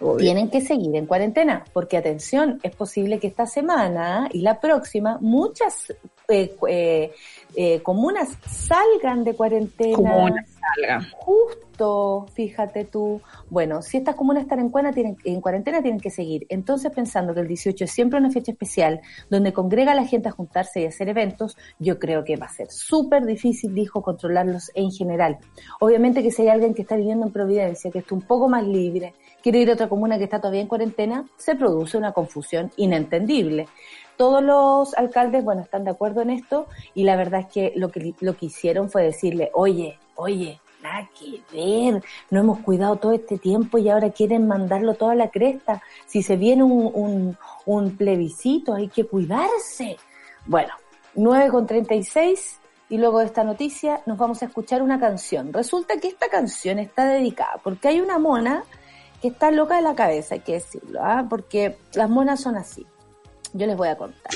S3: Obvio.
S1: tienen que seguir en cuarentena, porque atención, es posible que esta semana y la próxima muchas eh, eh, eh, comunas salgan de cuarentena. Justo, fíjate tú. Bueno, si estas comunas están en, cuarentena, tienen, en cuarentena, tienen que seguir. Entonces, pensando que el 18 es siempre una fecha especial, donde congrega a la gente a juntarse y hacer eventos, yo creo que va a ser súper difícil, dijo, controlarlos en general. Obviamente que si hay alguien que está viviendo en Providencia, que está un poco más libre, quiere ir a otra comuna que está todavía en cuarentena, se produce una confusión inentendible. Todos los alcaldes, bueno, están de acuerdo en esto y la verdad es que lo que, lo que hicieron fue decirle, oye, oye, nada que ver, no hemos cuidado todo este tiempo y ahora quieren mandarlo todo a la cresta. Si se viene un, un, un plebiscito, hay que cuidarse. Bueno, 9 con 36 y luego de esta noticia nos vamos a escuchar una canción. Resulta que esta canción está dedicada porque hay una mona que está loca de la cabeza, hay que decirlo, ¿ah? porque las monas son así. Yo les voy a contar.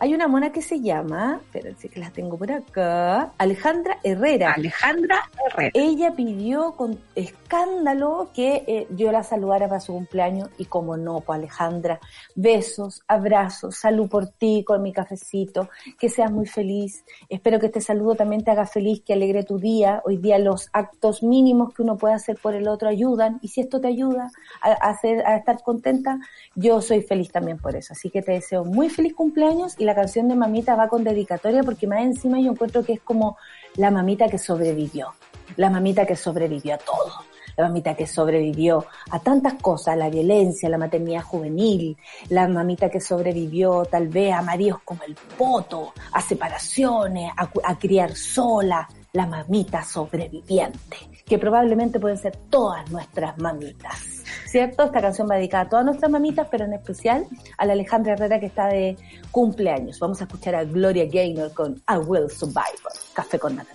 S1: Hay una mona que se llama, espérense que la tengo por acá, Alejandra Herrera.
S3: Alejandra Herrera.
S1: Ella pidió con escándalo que eh, yo la saludara para su cumpleaños y como no, pues Alejandra, besos, abrazos, salud por ti con mi cafecito, que seas muy feliz. Espero que este saludo también te haga feliz, que alegre tu día. Hoy día los actos mínimos que uno puede hacer por el otro ayudan y si esto te ayuda a, a hacer, a estar contenta, yo soy feliz también por eso. Así que te deseo muy feliz cumpleaños y la canción de Mamita va con dedicatoria porque más encima yo encuentro que es como la mamita que sobrevivió, la mamita que sobrevivió a todo, la mamita que sobrevivió a tantas cosas, la violencia, la maternidad juvenil, la mamita que sobrevivió tal vez a maridos como el poto, a separaciones, a, a criar sola, la mamita sobreviviente, que probablemente pueden ser todas nuestras mamitas. ¿Cierto? Esta canción va dedicada a todas nuestras mamitas, pero en especial a la Alejandra Herrera que está de cumpleaños. Vamos a escuchar a Gloria Gaynor con I Will Survivor, Café con Nata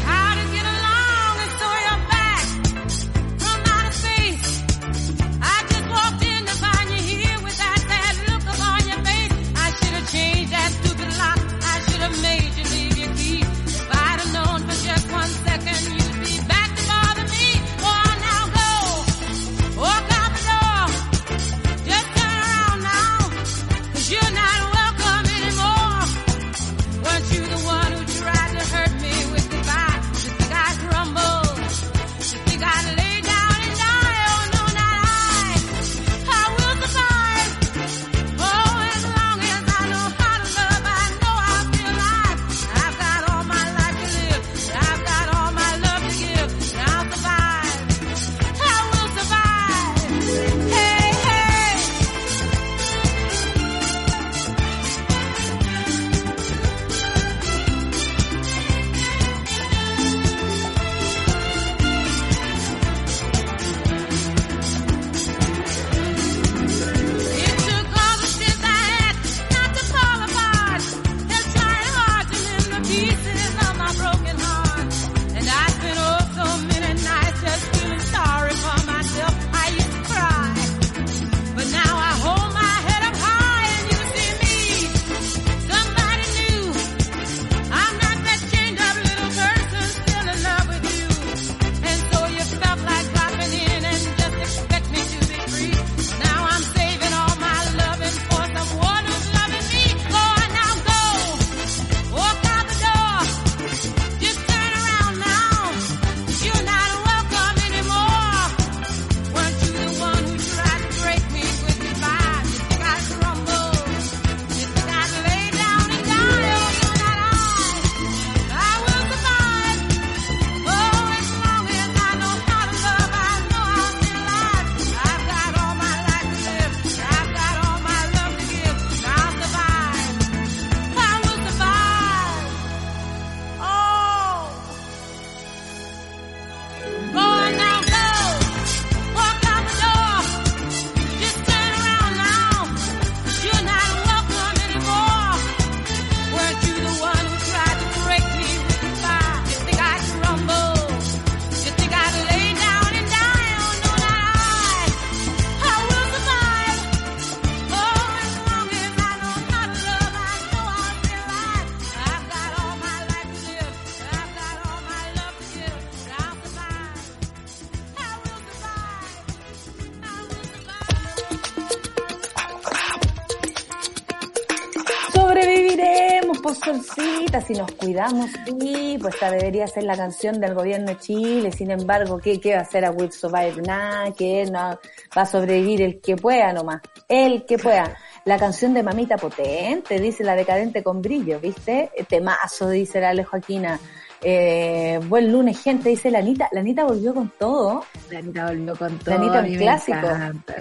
S1: tenemos solcita, si nos cuidamos, sí, pues debería ser la canción del gobierno de Chile, sin embargo, ¿qué, qué va a hacer a Will Survive? Nada, que no, va a sobrevivir el que pueda nomás, el que pueda. La canción de Mamita Potente, dice la decadente con brillo, ¿viste? Temazo, dice la Ale Joaquina. Eh, buen lunes, gente, dice la Anita. La Anita volvió con todo.
S3: La Anita volvió con todo.
S1: La Anita, un clásico.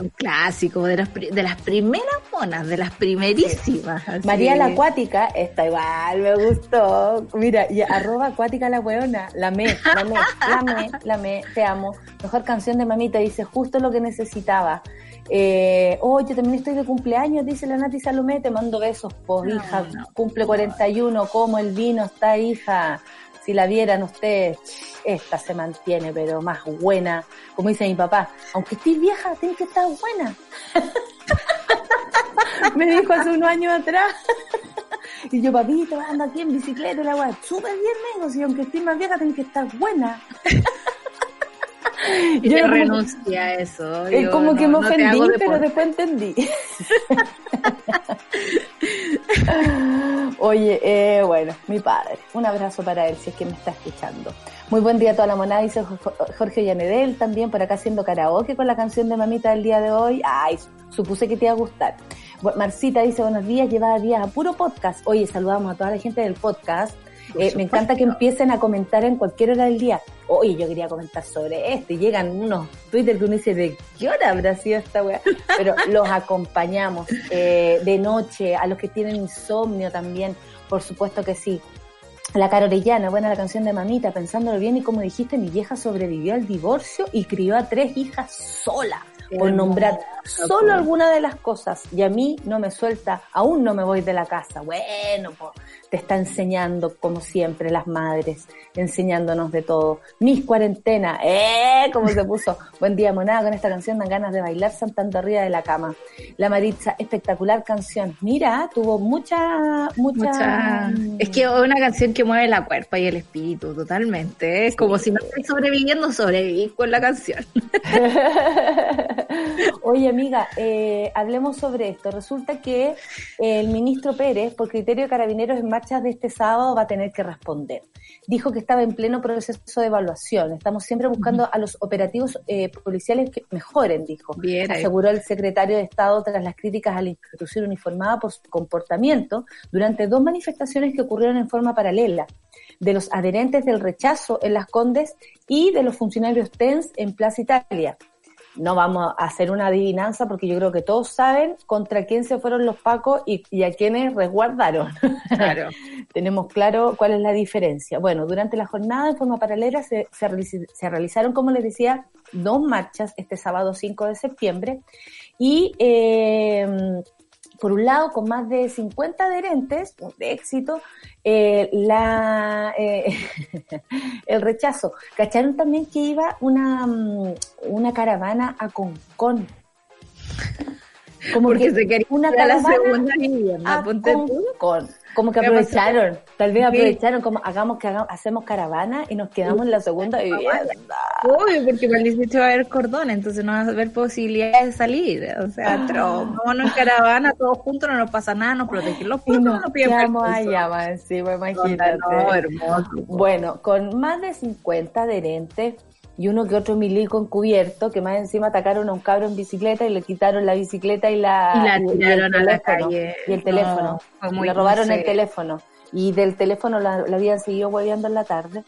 S3: Un clásico, de las, pri- de las primeras monas, de las primerísimas.
S1: María la Acuática, esta igual me gustó. Mira, y arroba acuática la weona, la me, la me, la me, la me, te amo. Mejor canción de mamita, dice justo lo que necesitaba. Eh, oh, yo también estoy de cumpleaños, dice la Nati Salomé, te mando besos, pues
S3: No,
S1: hija,
S3: no.
S1: cumple 41, como el vino está, hija. Si la vieran ustedes, esta se mantiene, pero más buena. Como dice mi papá, aunque estés vieja, tienes que estar buena. Me dijo hace unos años atrás. Y yo, papito, anda aquí en bicicleta, y la weá, súper bien, me dijo, si aunque estés más vieja, tienes que estar buena. Yo
S3: renuncié a eso.
S1: Es como que me
S3: no
S1: ofendí, pero después entendí. Oye, eh, bueno, mi padre, un abrazo para él si es que me está escuchando. Muy buen día a toda la monada, dice Jo- Jorge Llanedel también por acá haciendo karaoke con la canción de mamita del día de hoy. Ay, supuse que te iba a gustar. Marcita dice buenos días, llevaba días a puro podcast. Oye, saludamos a toda la gente del podcast. Eh, me encanta que empiecen a comentar en cualquier hora del día. Oye, yo quería comentar sobre esto. Y llegan unos Twitter que uno dice, ¿de qué hora habrá sido esta weá? Pero los acompañamos eh, de noche, a los que tienen insomnio también, por supuesto que sí. La Cara Orellana, buena la canción de Mamita, pensándolo bien y como dijiste, mi vieja sobrevivió al divorcio y crió a tres hijas sola,
S3: Qué
S1: por nombrar
S3: hermosa,
S1: solo alguna de las cosas. Y a mí no me suelta, aún no me voy de la casa. Bueno, pues te está enseñando, como siempre, las madres, enseñándonos de todo. Mis cuarentenas, ¡eh! Como se puso. Buen día, monada, con esta canción dan ganas de bailar saltando arriba de la cama. La Maritza, espectacular canción. Mira, tuvo mucha, mucha...
S3: Mucha- Es que es una canción que mueve la cuerpa y el espíritu totalmente. Es como si no estáis sobreviviendo, sobrevivís con la canción.
S1: Oye, amiga, eh, hablemos sobre esto. Resulta que el ministro Pérez, por criterio de carabineros en de este sábado, va a tener que responder. Dijo que estaba en pleno proceso de evaluación. Estamos siempre buscando a los operativos eh, policiales que mejoren, dijo.
S3: Bien ahí.
S1: Aseguró el secretario de Estado tras las críticas a la institución uniformada por su comportamiento durante dos manifestaciones que ocurrieron en forma paralela de los adherentes del rechazo en Las Condes y de los funcionarios TENS en Plaza Italia. No vamos a hacer una adivinanza porque yo creo que todos saben contra quién se fueron los pacos y, y a quiénes resguardaron.
S3: Claro.
S1: Tenemos claro cuál es la diferencia. Bueno, durante la jornada en forma paralela se, se, se realizaron, como les decía, dos marchas este sábado 5 de septiembre y eh, por un lado, con más de 50 adherentes, de éxito, eh, la, eh, el rechazo. ¿Cacharon también que iba una, mm, una caravana a Concón? Como
S3: Porque
S1: que
S3: se quería
S1: una
S3: ir a la
S1: caravana
S3: segunda vivienda.
S1: a
S3: ponte tú.
S1: Concón. Como que aprovecharon, tal vez
S3: Sí.
S1: aprovecharon, como hagamos que hagamos, hacemos caravana y nos quedamos en la segunda vivienda.
S3: Obvio, porque para el 18 va a haber cordón, entonces no va a haber posibilidades de salir. O sea, tro, vámonos en caravana, todos juntos, no nos pasa nada, nos protegen los
S1: Y
S3: pueblos, no
S1: nos
S3: piden
S1: allá más encima,
S3: Onda,
S1: imagínate.
S3: No, hermoso.
S1: Bueno, con más de 50 adherentes y uno que otro milico encubierto, que más encima atacaron a un cabro en bicicleta y le quitaron la bicicleta y la,
S3: Y la
S1: y
S3: tiraron a la calle.
S1: Y el
S3: No,
S1: teléfono.
S3: muy
S1: le robaron el teléfono. Y del teléfono la, la habían seguido hueveando en la tarde.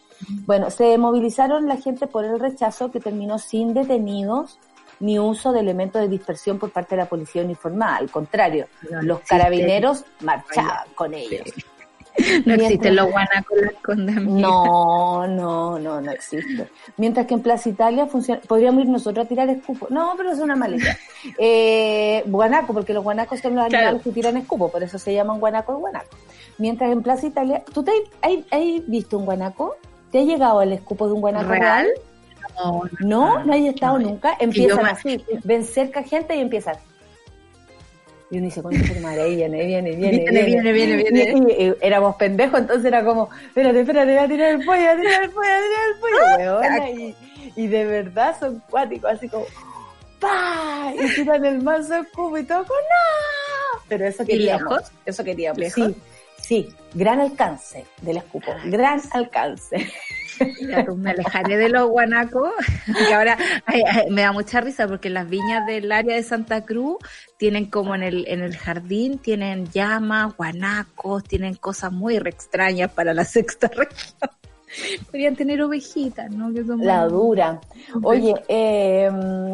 S1: Bueno, se movilizaron la gente por el rechazo que terminó sin detenidos ni uso de elementos de dispersión por parte de la policía uniformada. Al contrario,
S3: No
S1: los carabineros marchaban con ellos.
S3: No
S1: Mientras-
S3: existen los guanacos las condes, amiga.
S1: No, no, no, no existe. Mientras que en Plaza Italia funciona, podríamos ir nosotros a tirar escupo. No, pero es una maleta. Eh, guanaco, porque los guanacos son los
S3: Claro.
S1: animales que tiran escupo, por eso se llaman guanaco guanaco. Mientras en Plaza Italia, ¿tú te hay visto un guanaco? ¿Te ha llegado el escupo de un guanaco
S3: ¿Real?
S1: real?
S3: No,
S1: No, no hay estado nunca. Empiezan así, ven cerca gente y empiezan. Y uno dice, ¿cuánto madre? Ahí viene, viene, viene,
S3: Viene, viene, viene, viene.
S1: Y, y- y éramos pendejos, entonces era como, espérate, espérate, voy a tirar el pollo, a tirar el pollo, a tirar el pollo, weona. Y, de verdad son cuáticos, así como, ¡pa! Y tiran el mazo de cubo y todo con ¡no! Pero eso
S3: ¿Y
S1: queríamos.
S3: lejos?
S1: Eso queríamos.
S3: ¿Lejos?
S1: Sí, Sí, gran alcance del escupo, gran alcance.
S3: Pues, me alejaré de los guanacos, que ahora ay, me da mucha risa porque las viñas del área de Santa Cruz tienen como en el, en el jardín, tienen llamas, guanacos, tienen cosas muy extrañas para la sexta región. Podrían tener ovejitas, ¿no? Que son
S1: La
S3: muy-
S1: dura. Oye, eh,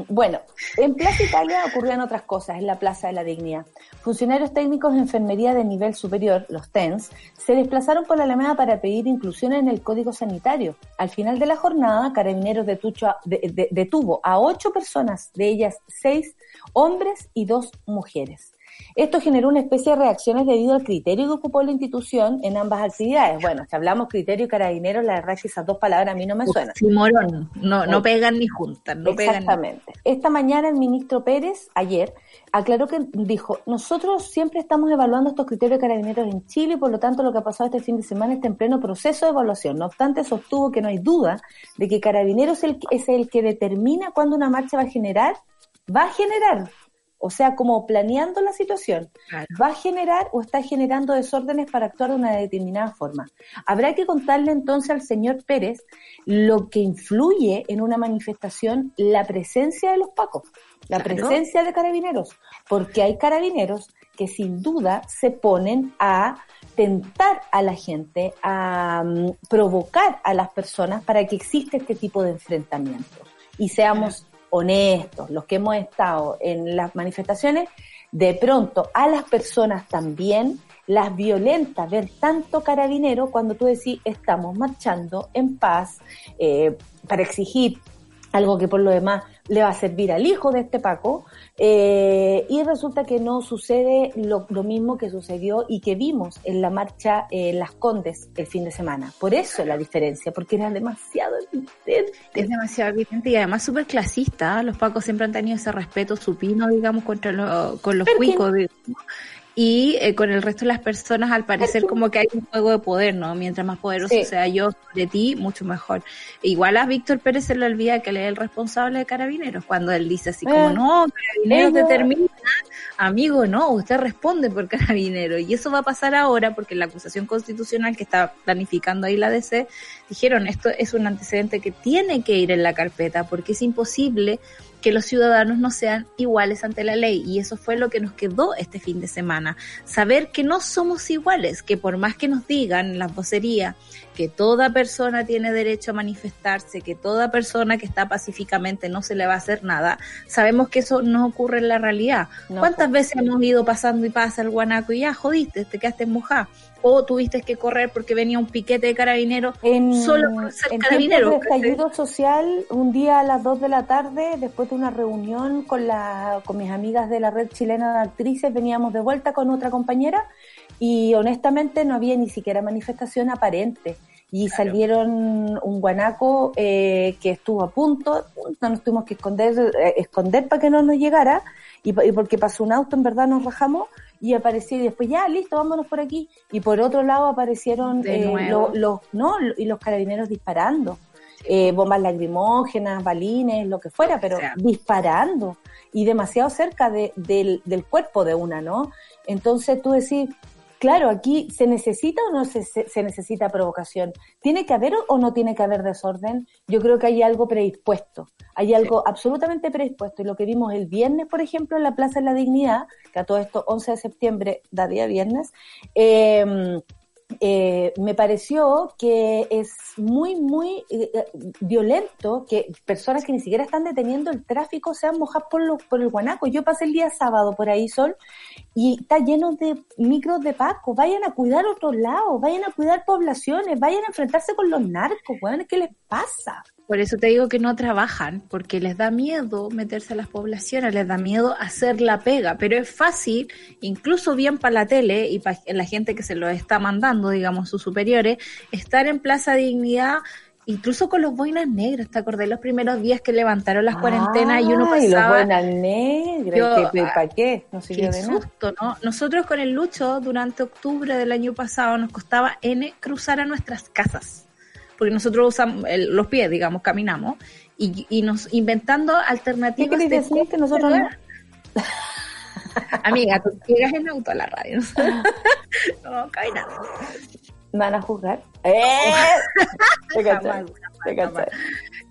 S1: bueno, en Plaza Italia ocurrían otras cosas, en la Plaza de la Dignidad. Funcionarios técnicos de enfermería de nivel superior, los TENS, se desplazaron por la Alameda para pedir inclusión en el código sanitario. Al final de la jornada, Carabineros detucho a- de- de- detuvo a ocho personas, de ellas seis hombres y dos mujeres. Esto generó una especie de reacciones debido al criterio que ocupó la institución en ambas actividades. Bueno, si hablamos criterio y carabineros, la verdad es que esas dos palabras a mí no me suenan.
S3: Oxímoron. No, no pegan ni juntan, no pegan ni
S1: Exactamente. Esta mañana el ministro Pérez, ayer, aclaró que dijo, nosotros siempre estamos evaluando estos criterios de carabineros en Chile y por lo tanto lo que ha pasado este fin de semana está en pleno proceso de evaluación. No obstante, sostuvo que no hay duda de que carabineros es el, es el que determina cuándo una marcha va a generar, va a generar, o sea, como planeando la situación,
S3: Claro.
S1: va a generar o está generando desórdenes para actuar de una determinada forma. Habrá que contarle entonces al señor Pérez lo que influye en una manifestación la presencia de los pacos, la
S3: Claro.
S1: presencia de carabineros, porque hay carabineros que sin duda se ponen a tentar a la gente, a mm, provocar a las personas para que exista este tipo de enfrentamientos. Y seamos honestos, los que hemos estado en las manifestaciones, de pronto a las personas también las violenta ver tanto carabinero cuando tú decís estamos marchando en paz eh, para exigir algo que por lo demás le va a servir al hijo de este Paco, eh, y resulta que no sucede lo, lo mismo que sucedió y que vimos en la marcha eh, Las Condes el fin de semana. Por eso la diferencia, porque era demasiado evidente.
S3: Es demasiado evidente y además súper clasista. Los pacos siempre han tenido ese respeto supino, digamos, contra los, con los cuicos. Y eh, con el resto de las personas, al parecer, como que hay un juego de poder, ¿no? Mientras más poderoso
S1: Sí.
S3: sea yo sobre ti, mucho mejor. Igual a Víctor Pérez se le olvida que él es el responsable de Carabineros, cuando él dice así como,
S1: Eh,
S3: no, Carabineros determina. Amigo, no, usted responde por Carabineros. Y eso va a pasar ahora porque la acusación constitucional que está planificando ahí la DC dijeron esto es un antecedente que tiene que ir en la carpeta porque es imposible que los ciudadanos no sean iguales ante la ley. Y eso fue lo que nos quedó este fin de semana. Saber que no somos iguales que por más que nos digan las vocerías que toda persona tiene derecho a manifestarse que toda persona que está pacíficamente no se le va a hacer nada sabemos que eso no ocurre en la realidad.
S1: No,
S3: ¿cuántas veces hemos ido pasando y pasa el guanaco y ya jodiste te quedaste mojada o tuviste que correr porque venía un piquete de carabineros
S1: En,
S3: solo por ser
S1: en
S3: carabinero,
S1: social, un día a las 2 de la tarde, después de una reunión con, la, con mis amigas de la red chilena de actrices, veníamos de vuelta con otra compañera y honestamente no había ni siquiera manifestación aparente. Y salieron un guanaco eh, que estuvo a punto, no nos tuvimos que esconder, eh, esconder para que no nos llegara, y, y porque pasó un auto, en verdad nos rajamos, y apareció y después ya, listo, vámonos por aquí. Y por otro lado aparecieron eh,
S3: nuevo.
S1: lo- los, no, y los carabineros disparando. Eh, bombas lacrimógenas, balines, lo que fuera, pero
S3: O sea.
S1: disparando y demasiado cerca de- del, del cuerpo de una, ¿no? Entonces tú decís, claro, aquí se necesita o no se, se- se necesita provocación. ¿Tiene que haber o no tiene que haber desorden? Yo creo que hay algo predispuesto, hay algo absolutamente predispuesto. Y lo que vimos el viernes, por ejemplo, en la Plaza de la Dignidad, que a todo esto 11 de septiembre da día viernes, eh, eh, me pareció que es muy, muy eh, eh, violento que personas que ni siquiera están deteniendo el tráfico sean mojadas por, los, por el guanaco. Yo pasé el día sábado por ahí, Sol, y está lleno de micros de Paco. Vayan a cuidar otros lados, vayan a cuidar poblaciones, vayan a enfrentarse con los narcos, weón, ¿qué les pasa?
S3: Por eso te digo que no trabajan, porque les da miedo meterse a las poblaciones, les da miedo hacer la pega, pero es fácil, incluso bien para la tele y para la gente que se lo está mandando, digamos, sus superiores, estar en Plaza Dignidad, incluso con los boinas negras, ¿te acordás los primeros días que levantaron las cuarentenas y uno
S1: Ay, los
S3: pasaba...
S1: buenas negras, ¿qué- ¿para qué? No sirvió nada.
S3: susto, ¿no? Nosotros con el Lucho, durante octubre del año pasado, nos costaba N cruzar a nuestras casas. Porque nosotros usamos el- los pies, digamos, caminamos. Y, y nos inventando
S1: ¿Qué
S3: alternativas
S1: querés
S3: de
S1: decir? Que nosotros no.
S3: Amiga, tú llegas en auto a la radio. no, caminando.
S1: ¿Me van a juzgar? ¡Eh! Te caché, te caché.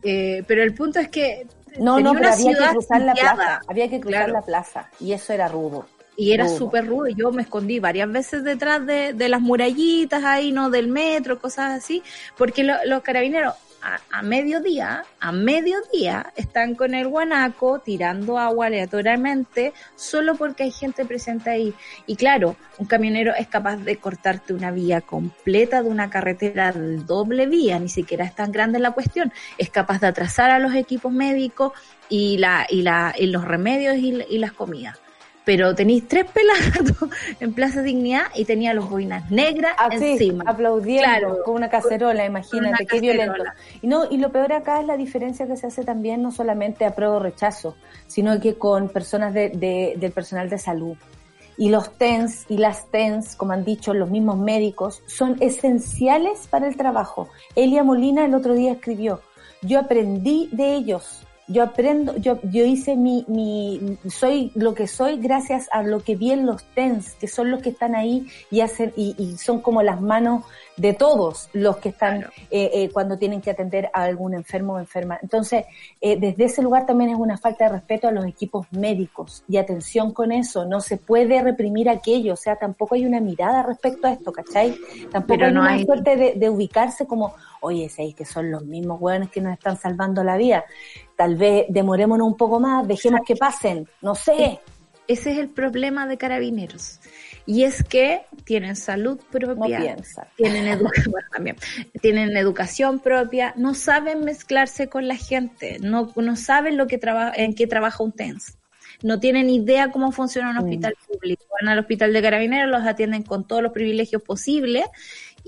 S3: Eh, pero el punto es que
S1: No, no, pero había que cruzar la plaza. Había que cruzar
S3: Claro.
S1: la plaza. Y eso era rudo.
S3: Y era
S1: Rudo.
S3: súper rudo. Yo me escondí varias veces detrás de, de las murallitas ahí, ¿no? Del metro, cosas así. Porque lo- los carabineros a, a mediodía, a mediodía, están con el guanaco tirando agua aleatoriamente solo porque hay gente presente ahí. Y claro, un camionero es capaz de cortarte una vía completa de una carretera de doble vía, ni siquiera es tan grande la cuestión. Es capaz de atrasar a los equipos médicos y, la, y, la, y los remedios y, y las comidas pero tenéis tres pelagatos en Plaza Dignidad y tenía los boinas negras
S1: Así,
S3: encima.
S1: aplaudiendo
S3: Claro.
S1: con una cacerola, imagínate,
S3: una
S1: qué violento. Y no, y lo peor acá es la diferencia que se hace también no solamente a prueba o rechazo, sino que con personas de, de- del personal de salud. Y los TENS y las TENS, como han dicho los mismos médicos, son esenciales para el trabajo. Elia Molina el otro día escribió, yo aprendí de ellos, yo aprendo, yo, yo hice mi, mi, soy lo que soy gracias a lo que vi en los TENS, que son los que están ahí y hacen, y, y son como las manos de todos los que están
S3: Claro.
S1: eh, eh, cuando tienen que atender a algún enfermo o enferma. Entonces, eh, desde ese lugar también es una falta de respeto a los equipos médicos y atención con eso, no se puede reprimir aquello, o sea, tampoco hay una mirada respecto a esto, ¿cachai? Tampoco
S3: Pero
S1: hay
S3: no
S1: una
S3: hay-
S1: suerte de, de ubicarse como, oye, seis que son los mismos hueones que nos están salvando la vida. Tal vez demorémonos un poco más, dejemos que pasen, no sé.
S3: Ese es el problema de carabineros. Y es que tienen salud propia, tienen, bueno, también, tienen educación propia, no saben mezclarse con la gente, no, no saben lo que en qué trabaja un TENS. No tienen idea cómo funciona un
S1: Mm.
S3: hospital público. Van al hospital de carabineros, los atienden con todos los privilegios posibles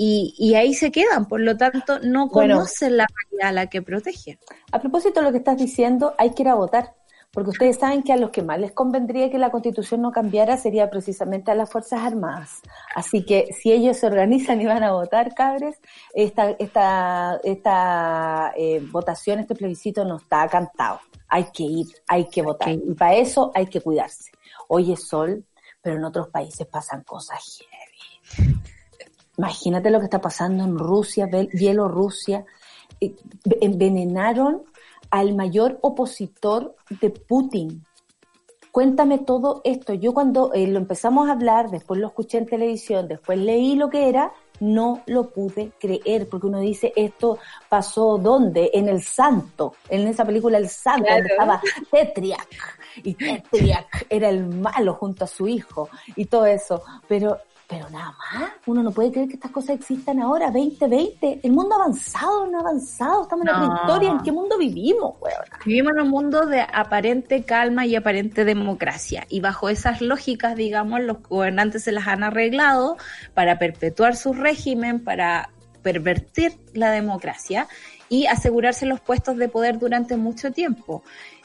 S3: y, y ahí se quedan. Por lo tanto, no
S1: Bueno.
S3: conocen la realidad a la que protegen.
S1: A propósito de lo que estás diciendo, hay que ir a votar, porque ustedes saben que a los que más les convendría que la constitución no cambiara sería precisamente a las Fuerzas Armadas. Así que si ellos se organizan y van a votar, cabres, esta, esta, esta eh, votación, este plebiscito no está cantado. Hay que ir, hay que votar. Y para eso hay que cuidarse. Hoy es sol, pero en otros países pasan cosas heavy. Imagínate lo que está pasando en Rusia, Bel- Bielorrusia. Envenenaron al mayor opositor de Putin. Cuéntame todo esto. Yo cuando eh, lo empezamos a hablar, después lo escuché en televisión, después leí lo que era, no lo pude creer, porque uno dice, esto pasó ¿dónde? En El Santo, en esa película El Santo,
S3: Claro.
S1: donde estaba Tetriac, y Tetriac era el malo junto a su hijo, y todo eso. Pero, pero nada más, uno no puede creer que estas cosas existan ahora, 2020. El mundo avanzado, no ha avanzado, estamos en la
S3: No.
S1: prehistoria, ¿en qué mundo vivimos, weón?
S3: Vivimos en un mundo de aparente calma y aparente democracia. Y bajo esas lógicas, digamos, los gobernantes se las han arreglado para perpetuar su régimen, para pervertir la democracia y asegurarse los puestos de poder durante mucho tiempo.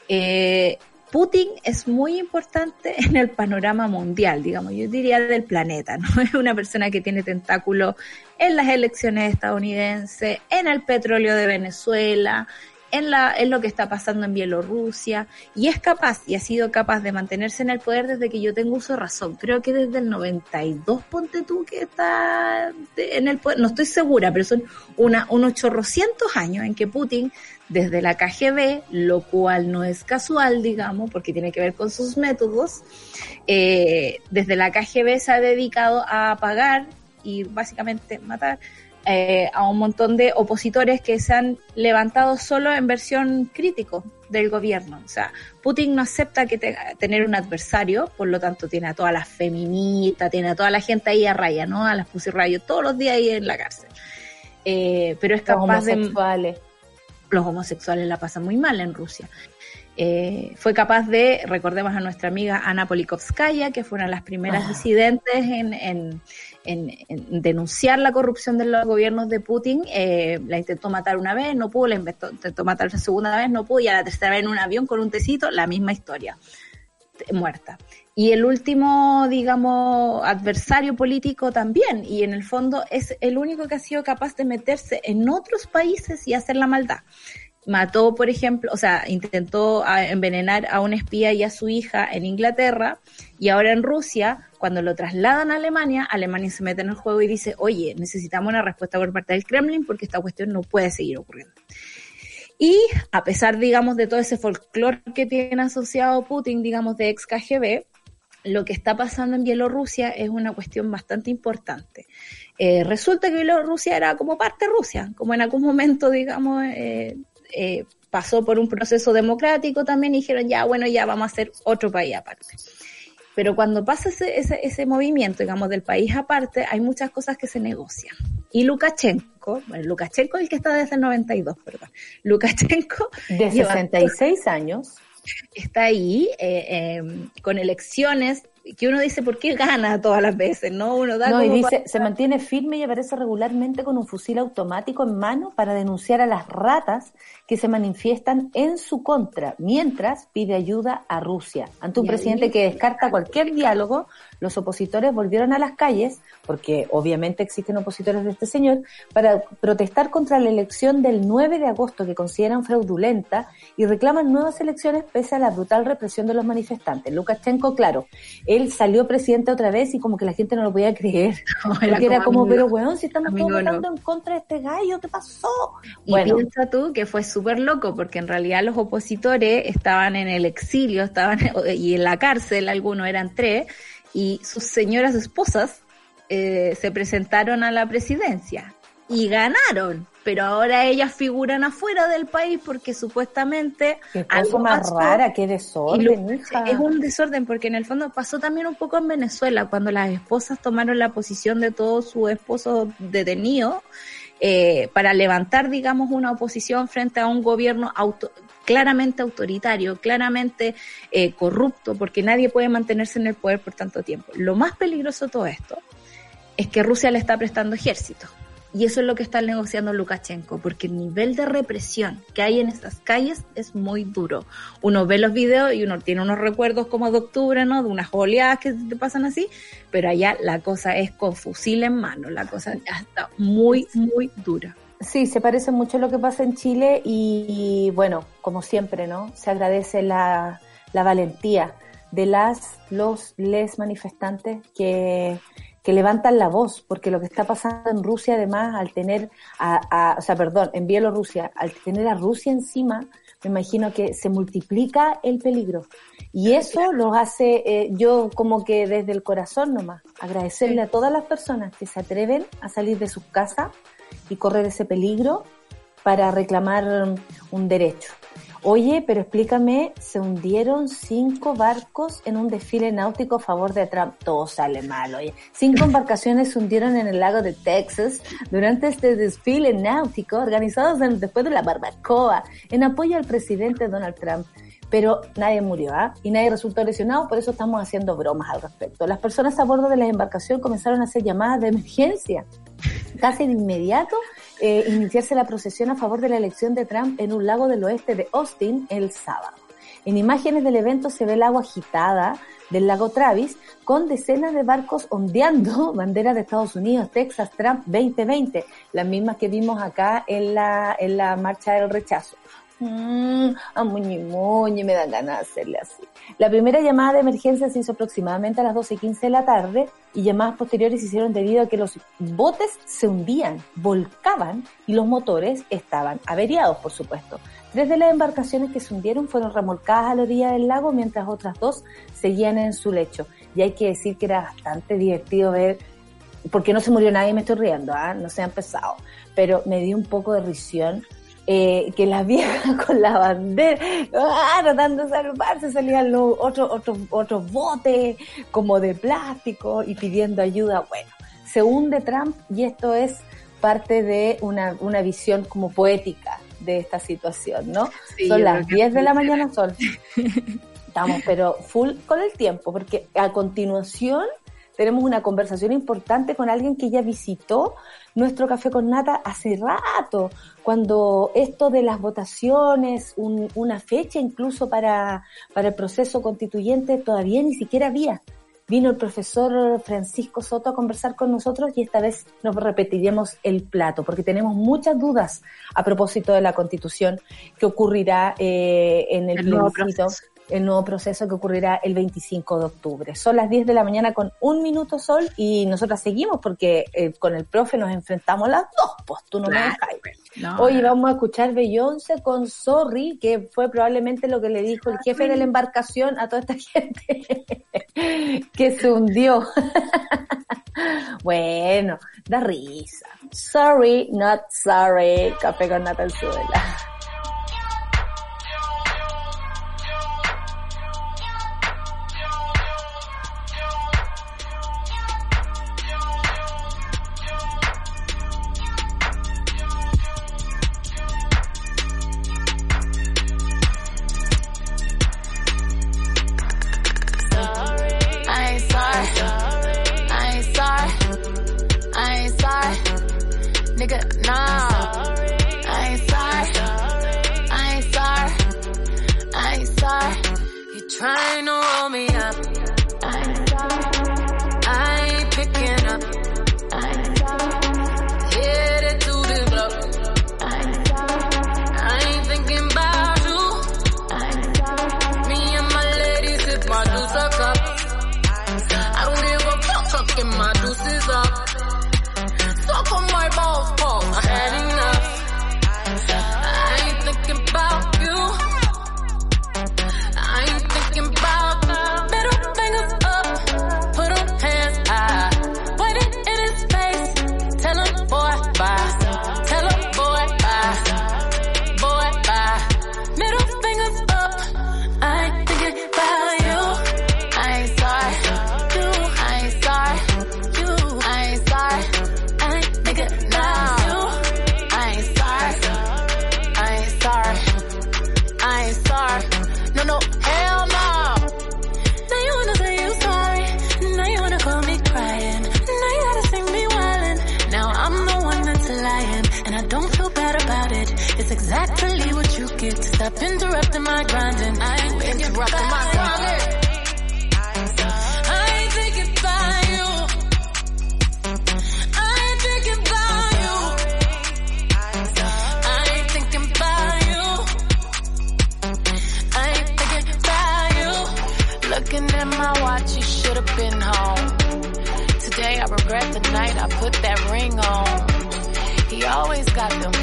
S3: Eh, Putin es muy importante en el panorama mundial, digamos, yo diría del planeta, ¿no? Es una persona que tiene tentáculos en las elecciones estadounidenses, en el petróleo de Venezuela, en, lo que está pasando en Bielorrusia, y es capaz, y ha sido capaz de mantenerse en el poder desde que yo tengo uso de razón. Creo que desde el 92, ponte tú, que está en el poder, no estoy segura, pero son una, unos chorrocientos años en que Putin, desde la KGB, lo cual no es casual, digamos, porque tiene que ver con sus métodos, eh, desde la KGB se ha dedicado a pagar y básicamente matar eh, a un montón de opositores que se han levantado solo en versión crítico del gobierno. O sea, Putin no acepta que te- tener un adversario, por lo tanto tiene a todas las feministas, tiene a toda la gente ahí a raya, ¿no? A las Pussy Riot todos los días ahí en la cárcel. Eh, pero es
S1: Los
S3: capaz de
S1: homosexuales.
S3: los homosexuales la pasan muy mal en Rusia. Eh, fue capaz de, recordemos a nuestra amiga Ana Polikovskaya, que fue una de las primeras
S1: Ah.
S3: disidentes en, en- en- en denunciar la corrupción de los gobiernos de Putin. Eh, la intentó matar una vez, no pudo, la inventó- intentó matar la segunda vez, no pudo, y a la tercera vez en un avión con un tecito, la misma historia, muerta. Y el último, digamos, adversario político también, y en el fondo es el único que ha sido capaz de meterse en otros países y hacer la maldad. Mató, por ejemplo, o sea, intentó ah, envenenar a un espía y a su hija en Inglaterra, y ahora en Rusia, cuando lo trasladan a Alemania, Alemania se mete en el juego y dice, oye, necesitamos una respuesta por parte del Kremlin porque esta cuestión no puede seguir ocurriendo. Y a pesar, digamos, de todo ese folclore que tiene asociado Putin, digamos, de ex KGB, lo que está pasando en Bielorrusia es una cuestión bastante importante. Eh, resulta que Bielorrusia era como parte de Rusia, como en algún momento, digamos, eh, eh, pasó por un proceso democrático también y dijeron, ya, bueno, ya vamos a hacer otro país aparte. Pero cuando pasa ese, ese, ese movimiento, digamos, del país aparte, hay muchas cosas que se negocian. Y Lukashenko, bueno, Lukashenko es el que está desde el 92, perdón. Lukashenko
S1: De
S3: lleva-
S1: 66 años.
S3: está ahí eh, eh, con elecciones que uno dice, ¿por qué gana todas las veces? ¿No? Uno da
S1: No, y dice,
S3: para-
S1: se mantiene firme y aparece regularmente con un fusil automático en mano para denunciar a las ratas que se manifiestan en su contra, mientras pide ayuda a Rusia. Ante un presidente que descarta cualquier diálogo, los opositores volvieron a las calles, porque obviamente existen opositores de este señor, para protestar contra la elección del 9 de agosto que consideran fraudulenta y reclaman nuevas elecciones pese a la brutal represión de los manifestantes. Lukashenko, claro, él salió presidente otra vez y como que la gente no lo podía creer. Porque era como, pero weón, si estamos todos
S3: no.
S1: votando en contra de este gallo, ¿qué pasó?
S3: Y
S1: Bueno,
S3: piensa tú que fue súper loco, porque en realidad los opositores estaban en el exilio, estaban y en la cárcel, algunos eran tres, y sus señoras esposas eh, se presentaron a la presidencia y ganaron. Pero ahora ellas figuran afuera del país porque supuestamente
S1: qué
S3: algo
S1: más
S3: pasó.
S1: rara, qué
S3: lo-
S1: desorden, hija.
S3: es un desorden porque en el fondo pasó también un poco en Venezuela cuando las esposas tomaron la posición de todos sus esposos detenidos eh, para levantar, digamos, una oposición frente a un gobierno auto- claramente autoritario, claramente eh, corrupto, porque nadie puede mantenerse en el poder por tanto tiempo. Lo más peligroso de todo esto es que Rusia le está prestando ejército. Y eso es lo que está negociando Lukashenko, porque el nivel de represión que hay en esas calles es muy duro. Uno ve los videos y uno tiene unos recuerdos como de octubre, ¿no? De unas oleadas que te pasan así, pero allá la cosa es con fusil en mano, la cosa está muy, muy dura.
S1: Sí, se parece mucho a lo que pasa en Chile y, y, bueno, como siempre, ¿no? Se agradece la, la valentía de las, los, les manifestantes que, que levantan la voz, porque lo que está pasando en Rusia, además, al tener, a, a- o sea, perdón, en Bielorrusia, al tener a Rusia encima, me imagino que se multiplica el peligro. Y eso los hace, eh, yo como que desde el corazón nomás, agradecerle a todas las personas que se atreven a salir de sus casas y correr ese peligro para reclamar un derecho. Oye, pero explícame, se hundieron cinco barcos en un desfile náutico a favor de Trump. Todo sale mal, oye. Cinco embarcaciones se hundieron en el lago de Texas durante este desfile náutico organizado después de la barbacoa en apoyo al presidente Donald Trump. Pero nadie murió, ¿ah? Y nadie resultó lesionado, por eso estamos haciendo bromas al respecto. Las personas a bordo de la embarcación comenzaron a hacer llamadas de emergencia casi de inmediato eh, iniciarse la procesión a favor de la elección de Trump en un lago del oeste de Austin el sábado. En imágenes del evento se ve el agua agitada del lago Travis con decenas de barcos ondeando banderas de Estados Unidos, Texas, Trump 2020, las mismas que vimos acá en la, en la marcha del rechazo. Mmm, a muñe muñe, me dan ganas de hacerle así. La primera llamada de emergencia se hizo aproximadamente a las 12 y 15 de la tarde y llamadas posteriores se hicieron debido a que los botes se hundían, volcaban y los motores estaban averiados, por supuesto. Tres de las embarcaciones que se hundieron fueron remolcadas a la orilla del lago mientras otras dos seguían en su lecho. Y hay que decir que era bastante divertido ver, porque no se murió nadie, me estoy riendo, ¿ah? no se ha empezado, pero me dio un poco de risión eh, que las viejas con la bandera, ¡ah! tratando de salvarse, salían los otros otros otros botes como de plástico y pidiendo ayuda. Bueno, se hunde Trump y esto es parte de una, una visión como poética de esta situación, ¿no?
S3: Sí,
S1: Son las
S3: creo que
S1: 10 de la mañana, son. Estamos, pero full con el tiempo, porque a continuación tenemos una conversación importante con alguien que ya visitó nuestro café con nata hace rato, cuando esto de las votaciones, un- una fecha incluso para, para el proceso constituyente todavía ni siquiera había.
S4: vino el profesor Francisco Soto a conversar con nosotros y esta vez nos repetiremos el plato, porque tenemos muchas dudas a propósito de la constitución que ocurrirá eh, en el,
S3: El nuevo
S4: plebiscito,
S3: proceso.
S4: El nuevo proceso que ocurrirá el 25 de octubre. Son las 10 de la mañana con un minuto sol y nosotras seguimos porque eh, con el profe nos enfrentamos las dos, pues tú no me dejas.
S3: No,
S4: Hoy
S3: no.
S4: vamos a escuchar Beyoncé con Sorry, que fue probablemente lo que le dijo el jefe de la embarcación a toda esta gente que se hundió. bueno, da risa. Sorry, not sorry. Café con Natal Suela.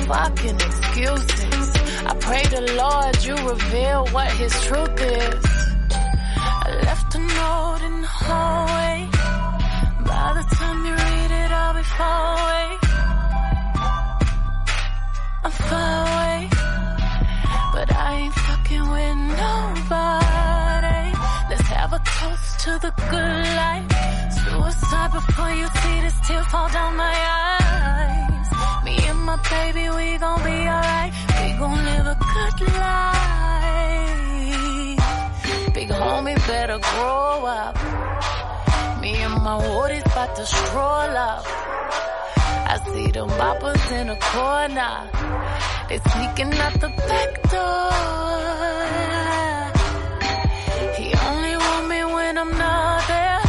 S5: Fucking excuses. I pray the Lord you reveal what his truth is. I left a note in the hallway. By the time you read it, I'll be far away. I'm far away. But I ain't fucking with nobody. Let's have a toast to the good life. Suicide before you see this baby, we gon' be alright. We gon' live a good life. Big homie better grow up. Me and my woodies about to stroll up. I see them boppers in the corner. They sneaking out the back door. He only want me when I'm not there.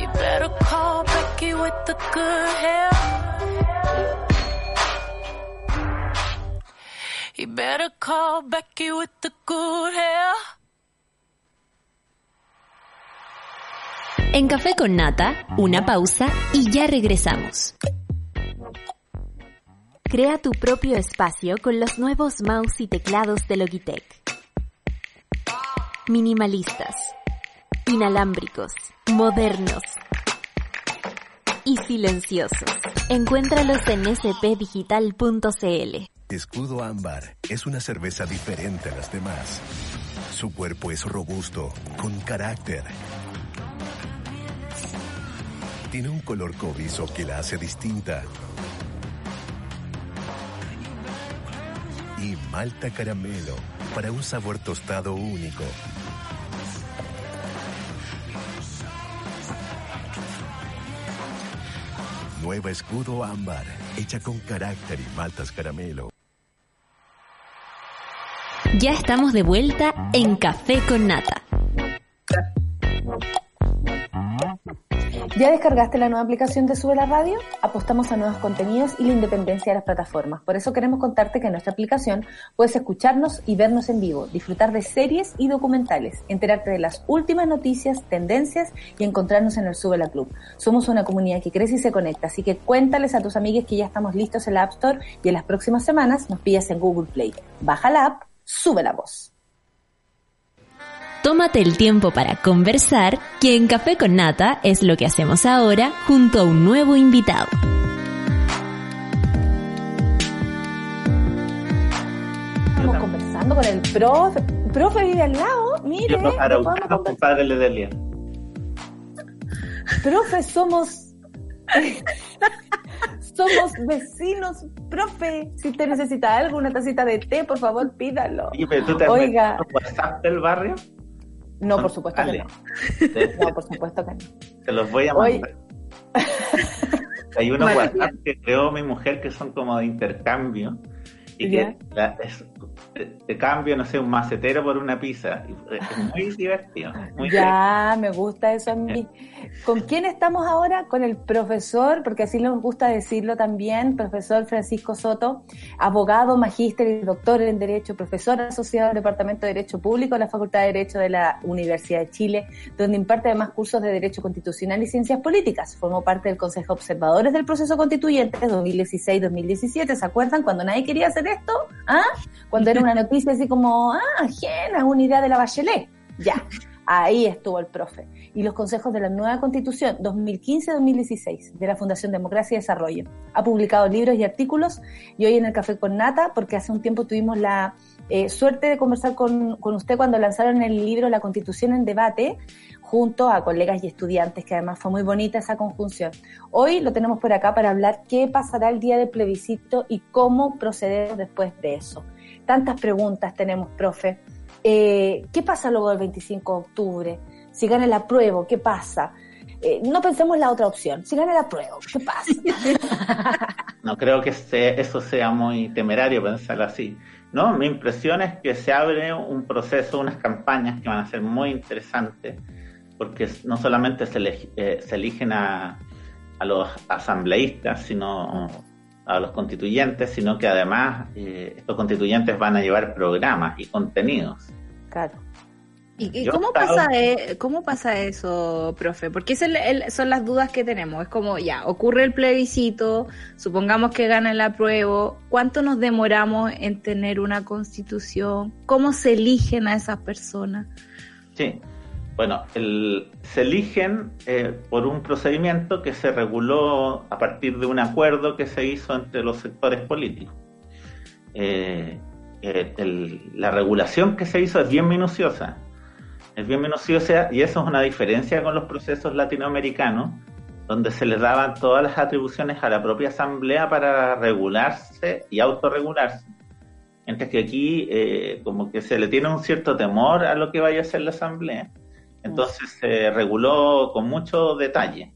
S5: You better call Becky with the good hair. Better call Becky with the good hair.
S6: En Café con Nata, una pausa y ya regresamos. Crea tu propio espacio con los nuevos mouse y teclados de Logitech. Minimalistas, inalámbricos, modernos y silenciosos. Encuéntralos en spdigital.cl.
S7: Escudo Ámbar es una cerveza diferente a las demás. Su cuerpo es robusto, con carácter. Tiene un color cobrizo que la hace distinta. Y malta caramelo para un sabor tostado único. Nueva Escudo Ámbar, hecha con carácter y maltas caramelo.
S6: Ya estamos de vuelta en Café con Nata.
S1: ¿Ya descargaste la nueva aplicación de Sube la Radio? Apostamos a nuevos contenidos y la independencia de las plataformas. Por eso queremos contarte que en nuestra aplicación puedes escucharnos y vernos en vivo, disfrutar de series y documentales, enterarte de las últimas noticias, tendencias y encontrarnos en el Sube la Club. Somos una comunidad que crece y se conecta, así que cuéntales a tus amigues que ya estamos listos en la App Store y en las próximas semanas nos pillas en Google Play. Baja la app, sube la voz.
S6: Tómate el tiempo para conversar, que en Café con Nata es lo que hacemos ahora junto a un nuevo invitado.
S1: Estamos conversando con el profe. Profe vive al lado, mire.
S8: Yo
S1: conversar.
S8: compadre Ledelia.
S1: Profe, somos. somos vecinos, profe. Si usted necesita algo, una tacita de té, por favor, pídalo.
S8: Pero tú te has
S1: Oiga.
S8: WhatsApp del barrio.
S1: No, por supuesto que no. No, por supuesto que no.
S8: te los voy a mandar. Hay unos. WhatsApp que creó mi mujer que son como de intercambio y que la- es- te, cambio, no sé, un macetero por una pizza. Y Es muy divertido. Muy
S1: Ya, me gusta eso a mí. ¿Con quién estamos ahora? Con el profesor, porque así nos gusta decirlo también, profesor Francisco Soto, abogado, magíster y doctor en Derecho, profesor asociado al Departamento de Derecho Público de la Facultad de Derecho de la Universidad de Chile, donde imparte además cursos de Derecho Constitucional y Ciencias Políticas. Formó parte del Consejo Observadores del Proceso Constituyente 2016-2017. ¿Se acuerdan cuando nadie quería hacer esto? ¿Ah? Cuando era una noticia así como, ah, ajena, una idea de la Bachelet. Ya, ahí estuvo el profe. Y los consejos de la nueva constitución 2015-2016 de la Fundación Democracia y Desarrollo. Ha publicado libros y artículos y hoy en el Café con Nata, porque hace un tiempo tuvimos la eh, suerte de conversar con, con usted cuando lanzaron el libro La Constitución en Debate, junto a colegas y estudiantes, que además fue muy bonita esa conjunción. Hoy lo tenemos por acá para hablar qué pasará el día del plebiscito y cómo proceder después de eso. Tantas preguntas tenemos, profe. Eh, ¿Qué pasa luego del 25 de octubre? Si gana el apruebo, ¿qué pasa? Eh, no pensemos en la otra opción. Si gana el apruebo, ¿qué pasa?
S8: No creo que se- eso sea muy temerario pensar así. No, mi impresión es que se abre un proceso, unas campañas que van a ser muy interesantes, porque no solamente se, eh, se eligen a los asambleístas, sino a los constituyentes, sino que además eh, estos constituyentes van a llevar programas y contenidos.
S1: claro.
S3: ¿Y, y
S8: Yo
S3: cómo, pasa, eh, cómo pasa eso, profe? Porque es el- el- son las dudas que tenemos. Es como, ya, ocurre el plebiscito, supongamos que gana el apruebo, ¿cuánto nos demoramos en tener una constitución? ¿Cómo se eligen a esas personas?
S8: Sí. Bueno, el- se eligen eh, por un procedimiento que se reguló a partir de un acuerdo que se hizo entre los sectores políticos. Eh, eh, la regulación que se hizo es bien minuciosa. Es bien minuciosa y eso es una diferencia con los procesos latinoamericanos, donde se les daban todas las atribuciones a la propia asamblea para regularse y autorregularse. Mientras que aquí eh, como que se le tiene un cierto temor a lo que vaya a hacer la asamblea. Entonces se reguló con mucho detalle.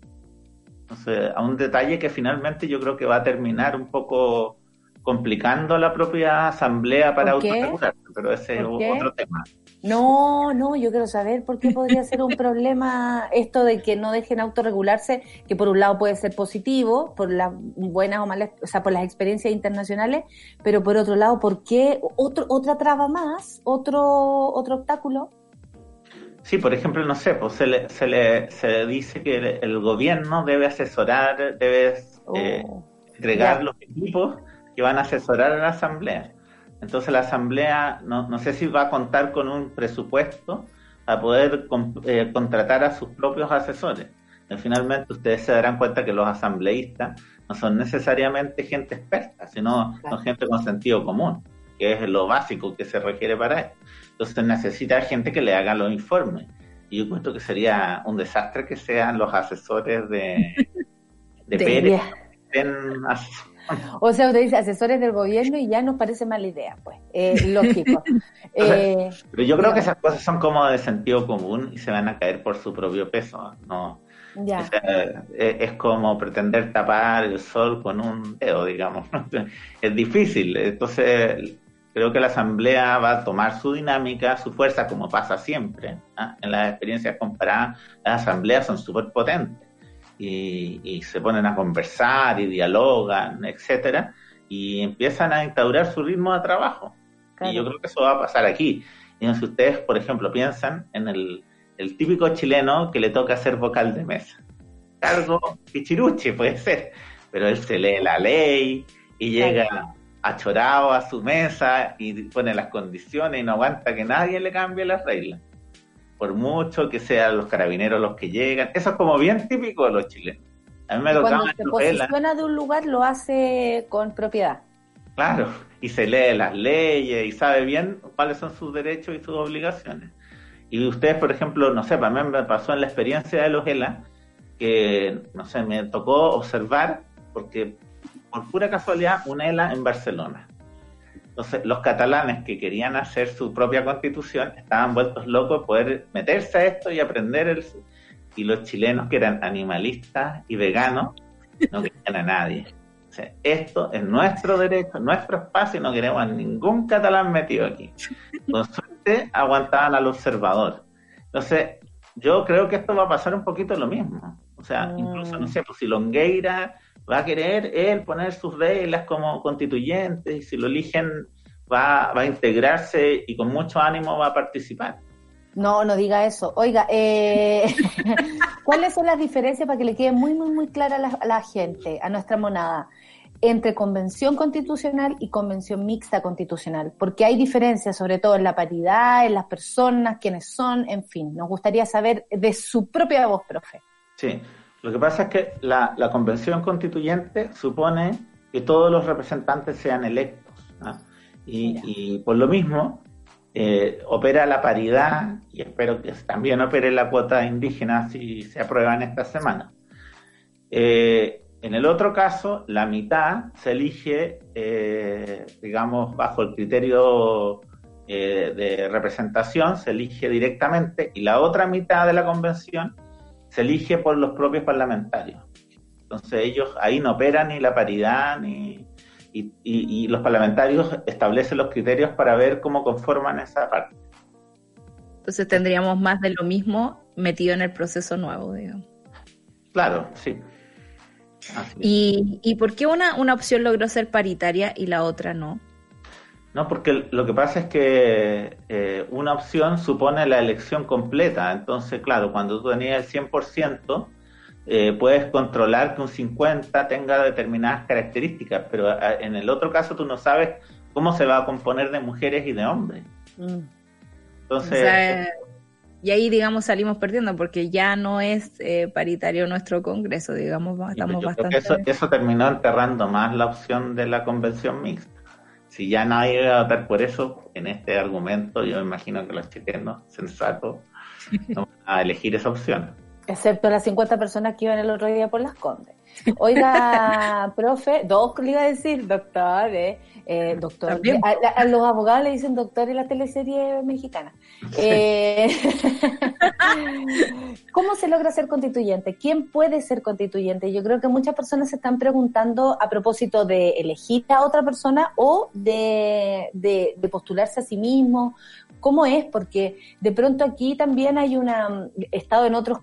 S8: Entonces, a un detalle que finalmente yo creo que va a terminar un poco complicando la propia asamblea para autorregularse, pero ese es otro tema.
S1: No, no, yo quiero saber por qué podría ser un problema esto de que no dejen autorregularse, que por un lado puede ser positivo, por las buenas o malas, o sea, por las experiencias internacionales, pero por otro lado, ¿por qué otro, otra traba más, otro, otro obstáculo?
S8: Sí, por ejemplo, no sé, pues se le, se le se dice que el, el gobierno debe asesorar, debe eh,
S1: Oh,
S8: entregar
S1: ya.
S8: los equipos que van a asesorar a la asamblea. Entonces la asamblea no, no sé si va a contar con un presupuesto para poder con- eh, contratar a sus propios asesores. Y finalmente ustedes se darán cuenta que los asambleístas no son necesariamente gente experta, sino
S1: Claro.
S8: son gente con sentido común, que es lo básico que se requiere para esto. Entonces necesita gente que le haga los informes. Y yo encuentro que sería un desastre que sean los asesores de, de Pérez.
S1: O sea, usted dice asesores del gobierno y ya nos parece mala idea, pues, eh, lógico. Eh,
S8: Pero yo creo que esas cosas son como de sentido común y se van a caer por su propio peso. No,
S1: ya.
S8: O sea, eh, es como pretender tapar el sol con un dedo, digamos. es difícil. Entonces, creo que la Asamblea va a tomar su dinámica, su fuerza, como pasa siempre. ¿ah? En las experiencias comparadas, las asambleas son súper potentes. y, y se ponen a conversar y dialogan, etcétera, y empiezan a instaurar su ritmo de trabajo.
S1: Claro.
S8: Y yo creo que eso va a pasar aquí. Y si ustedes, por ejemplo, piensan en el, el típico chileno que le toca ser vocal de mesa. Cargo pichiruche puede ser, pero él se lee la ley y llega achorado a su mesa y pone las condiciones y no aguanta que nadie le cambie las reglas. Por mucho que sean los carabineros los que llegan. Eso es como bien típico de los chilenos. A mí me
S1: Cuando se posiciona de un lugar lo hace con propiedad.
S8: Claro, y se lee las leyes y sabe bien cuáles son sus derechos y sus obligaciones. Y ustedes, por ejemplo, no sé, para mí me pasó en la experiencia de los ELA, que, no sé, me tocó observar, porque por pura casualidad, un ELA en Barcelona. Entonces, los catalanes que querían hacer su propia constitución estaban vueltos locos de poder meterse a esto y aprender el... Y los chilenos que eran animalistas y veganos no querían a nadie. O sea, esto es nuestro derecho, nuestro espacio y no queremos a ningún catalán metido aquí. Con suerte aguantaban al observador. Entonces, yo creo que esto va a pasar un poquito lo mismo. O sea,
S1: Mm.
S8: incluso, no sé, pues si Longueira va a querer él poner sus reglas como constituyente y si lo eligen va, va a integrarse y con mucho ánimo va a participar.
S1: No, no diga eso. Oiga, eh, ¿cuáles son las diferencias para que le quede muy, muy, muy clara a la, a la gente, a nuestra monada, entre convención constitucional y convención mixta constitucional? Porque hay diferencias, sobre todo en la paridad, en las personas, quiénes son, en fin. Nos gustaría saber de su propia voz, profe.
S8: Sí, lo que pasa es que la, la convención constituyente supone que todos los representantes sean electos. ¿no? Y, y por lo mismo eh, opera la paridad y espero que también opere la cuota indígena si se aprueban esta semana. Eh, en el otro caso, la mitad se elige, eh, digamos, bajo el criterio de representación, se elige directamente y la otra mitad de la convención se elige por los propios parlamentarios. Entonces ellos ahí no operan ni la paridad ni... Y, y- y los parlamentarios establecen los criterios para ver cómo conforman esa parte.
S3: Entonces tendríamos más de lo mismo metido en el proceso nuevo, digamos.
S8: Claro, sí.
S3: ¿Y, y por qué una, una opción logró ser paritaria y la otra no?
S8: No, porque lo que pasa es que eh, una opción supone la elección completa. Entonces, claro, cuando tú tenías el 100%, eh, puedes controlar que un 50 tenga determinadas características, pero a- en el otro caso tú no sabes cómo se va a componer de mujeres y de hombres.
S1: Mm.
S8: Entonces,
S3: O sea, y ahí, digamos, salimos perdiendo porque ya no es eh, paritario nuestro Congreso, digamos,
S8: y
S3: estamos
S8: yo creo
S3: bastante...
S8: que eso, eso terminó enterrando más la opción de la convención mixta. Si ya nadie iba a votar por eso, en este argumento, yo imagino que los chilenos sensatos no van a elegir esa opción.
S1: Excepto las 50 personas que iban el otro día por las Condes. Oiga, profe, dos le iba a decir, doctor, eh, eh, doctor. A, a- a los abogados le dicen doctor en la teleserie mexicana. Eh, ¿Cómo se logra ser constituyente? ¿Quién puede ser constituyente? Yo creo que muchas personas se están preguntando a propósito de elegir a otra persona o de, de- de postularse a sí mismo. ¿Cómo es? Porque de pronto aquí también hay una, he estado en otros,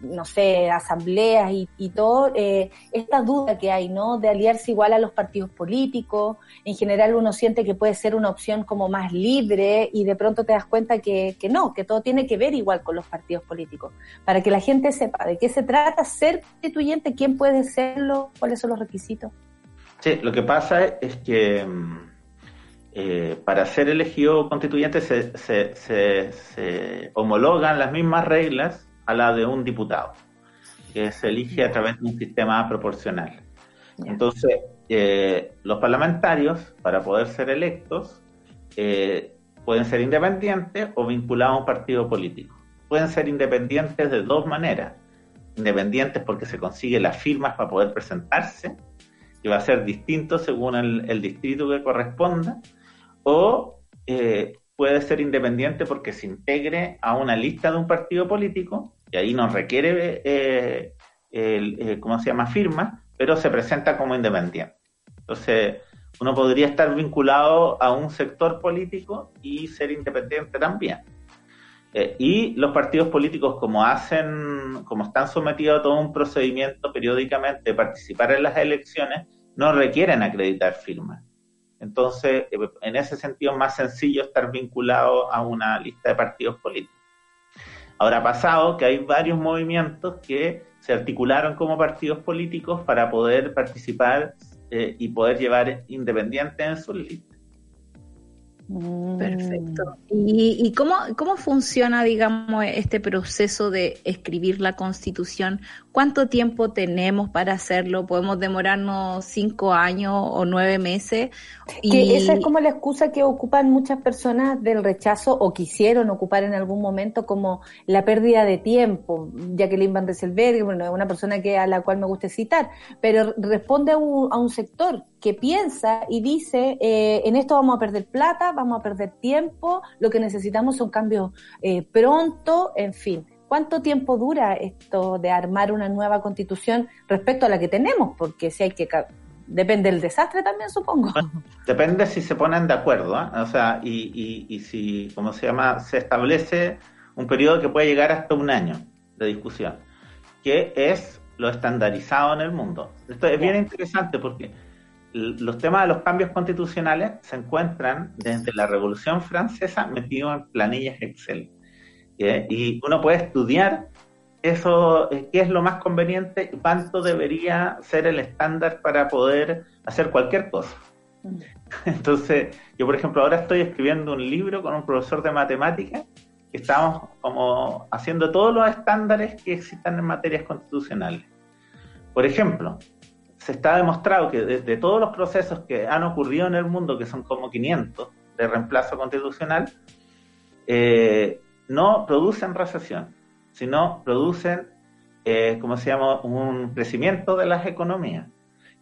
S1: no sé, asambleas y, y todo, eh, esta duda que hay, ¿no? De aliarse igual a los partidos políticos. En general uno siente que puede ser una opción como más libre y de pronto te das cuenta que, que no, que todo tiene que ver igual con los partidos políticos. Para que la gente sepa de qué se trata ser constituyente, quién puede serlo, cuáles son los requisitos.
S8: Sí, lo que pasa es que mm, eh, para ser elegido constituyente se, se- se- se homologan las mismas reglas a la de un diputado, que se elige a través de un sistema proporcional. Entonces, eh, los parlamentarios, para poder ser electos, eh, pueden ser independientes o vinculados a un partido político. Pueden ser independientes de dos maneras. Independientes porque se consigue las firmas para poder presentarse, que va a ser distinto según el, el distrito que corresponda, o eh, puede ser independiente porque se integre a una lista de un partido político, y ahí no requiere, eh, eh, ¿cómo se llama?, firma, pero se presenta como independiente. Entonces, uno podría estar vinculado a un sector político y ser independiente también. Y los partidos políticos, como hacen, como están sometidos a todo un procedimiento periódicamente de participar en las elecciones, no requieren acreditar firmas. Entonces, eh, en ese sentido es más sencillo estar vinculado a una lista de partidos políticos. Ahora ha pasado que hay varios movimientos que se articularon como partidos políticos para poder participar eh, y poder llevar independientes en sus listas.
S3: Perfecto. ¿Y, y cómo, cómo funciona, digamos, este proceso de escribir la constitución? ¿Cuánto tiempo tenemos para hacerlo? ¿Podemos demorarnos cinco años o nueve meses?
S1: Que esa es como la excusa que ocupan muchas personas del rechazo o quisieron ocupar en algún momento como la pérdida de tiempo. Jacqueline Van Rieselberg, bueno, es una persona que a la cual me gusta citar, pero responde a un, a un sector que piensa y dice, eh, en esto vamos a perder plata, vamos a perder tiempo, lo que necesitamos son cambios eh, pronto, en fin. ¿Cuánto tiempo dura esto de armar una nueva constitución respecto a la que tenemos? Porque si hay que... Depende del desastre también, supongo.
S8: Depende si se ponen de acuerdo, ¿eh? o sea, y, y, y si, ¿cómo se llama? Se establece un periodo que puede llegar hasta un año de discusión, que es lo estandarizado en el mundo. Esto es bien interesante porque los temas de los cambios constitucionales se encuentran desde la Revolución Francesa metidos en planillas Excel. Y uno puede estudiar eso, eh, qué es lo más conveniente y cuánto debería ser el estándar para poder hacer cualquier cosa. Entonces, yo por ejemplo ahora estoy escribiendo un libro con un profesor de matemáticas que estamos como haciendo todos los estándares que existan en materias constitucionales. Por ejemplo, se está demostrado que de, todos los procesos que han ocurrido en el mundo, que son como 500 de reemplazo constitucional, eh, no producen recesión, sino producen, eh, ¿cómo se llama?, un crecimiento de las economías.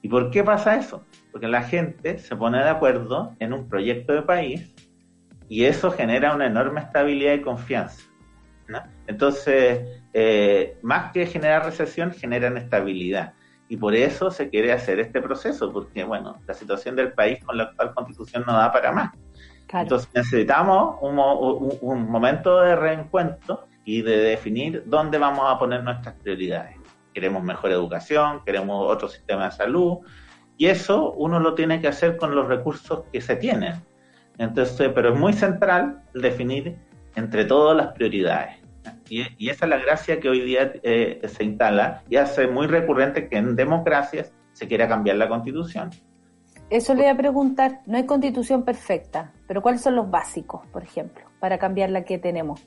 S8: ¿Y por qué pasa eso? Porque la gente se pone de acuerdo en un proyecto de país y eso genera una enorme estabilidad y confianza. Entonces, eh, más que generar recesión, generan estabilidad y por eso se quiere hacer este proceso, porque bueno, la situación del país con la actual constitución no da para más. Claro. Entonces necesitamos un, un, un, momento de reencuentro y de definir dónde vamos a poner nuestras prioridades. Queremos mejor educación, queremos otro sistema de salud, y eso uno lo tiene que hacer con los recursos que se tienen. Entonces, pero es muy central definir entre todas las prioridades. Y, y, esa es la gracia que hoy día eh, se instala y hace muy recurrente que en democracias se quiera cambiar la constitución.
S1: Eso le voy a preguntar, no hay constitución perfecta, pero ¿cuáles son los básicos, por ejemplo, para cambiar la que tenemos?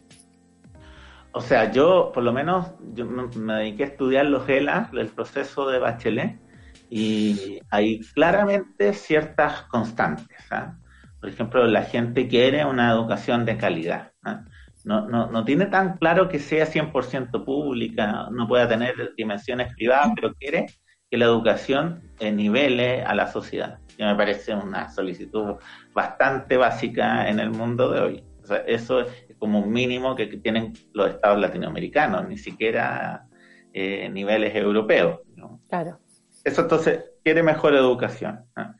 S8: O sea, yo por lo menos yo me dediqué a estudiar los ELA, el proceso de Bachelet, y hay claramente ciertas constantes. ¿eh? Por ejemplo, la gente quiere una educación de calidad. ¿Eh? no, no, no tiene tan claro que sea 100% pública, no pueda tener dimensiones privadas, pero quiere que la educación nivele a la sociedad. Y me parece una solicitud bastante básica en el mundo de hoy. O sea, eso es como un mínimo que tienen los estados latinoamericanos, ni siquiera eh, niveles europeos. ¿no?
S1: Claro.
S8: Eso entonces quiere mejor educación, ¿no?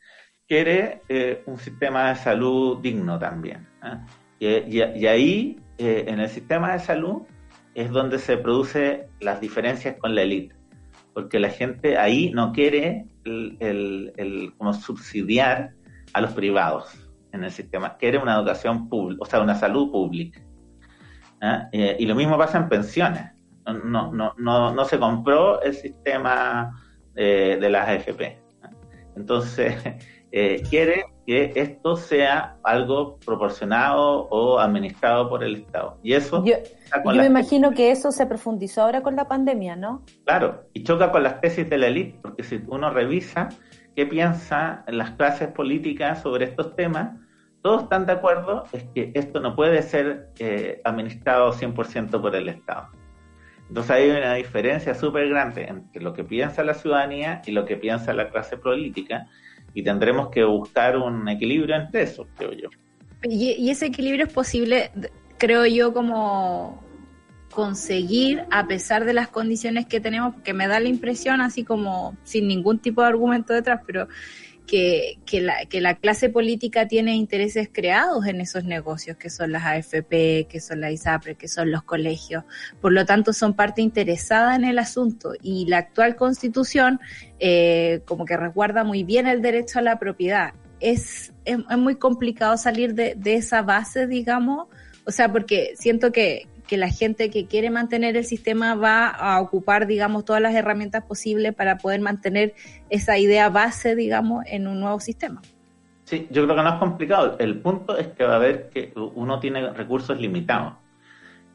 S8: quiere eh, un sistema de salud digno también. ¿no? Y, y, y, ahí eh, en el sistema de salud es donde se producen las diferencias con la élite, porque la gente ahí no quiere el, el, el, como subsidiar a los privados en el sistema, quiere una educación pública, o sea, una salud pública. ¿Ah? Eh, y lo mismo pasa en pensiones. No, no, no, no se compró el sistema eh, de las AFP. ¿ah? Entonces, eh, quiere que esto sea algo proporcionado o administrado por el Estado. Y eso...
S1: Yo, yo me imagino que eso se profundizó ahora con la pandemia, ¿no?
S8: Claro, y choca con las tesis de la élite, porque si uno revisa qué piensan las clases políticas sobre estos temas, todos están de acuerdo es que esto no puede ser eh, administrado 100% por el Estado. Entonces hay una diferencia súper grande entre lo que piensa la ciudadanía y lo que piensa la clase política, y tendremos que buscar un equilibrio entre eso, creo yo.
S3: Y, y, ese equilibrio es posible, creo yo, como conseguir a pesar de las condiciones que tenemos, porque me da la impresión, así como sin ningún tipo de argumento detrás, pero que, que, la, que la clase política tiene intereses creados en esos negocios, que son las AFP, que son la ISAPRE, que son los colegios. Por lo tanto, son parte interesada en el asunto y la actual constitución eh, como que resguarda muy bien el derecho a la propiedad. Es, es, es muy complicado salir de, de esa base, digamos, o sea, porque siento que, que la gente que quiere mantener el sistema va a ocupar, digamos, todas las herramientas posibles para poder mantener esa idea base, digamos, en un nuevo sistema.
S8: Sí, yo creo que no es complicado. El punto es que va a ver que uno tiene recursos limitados.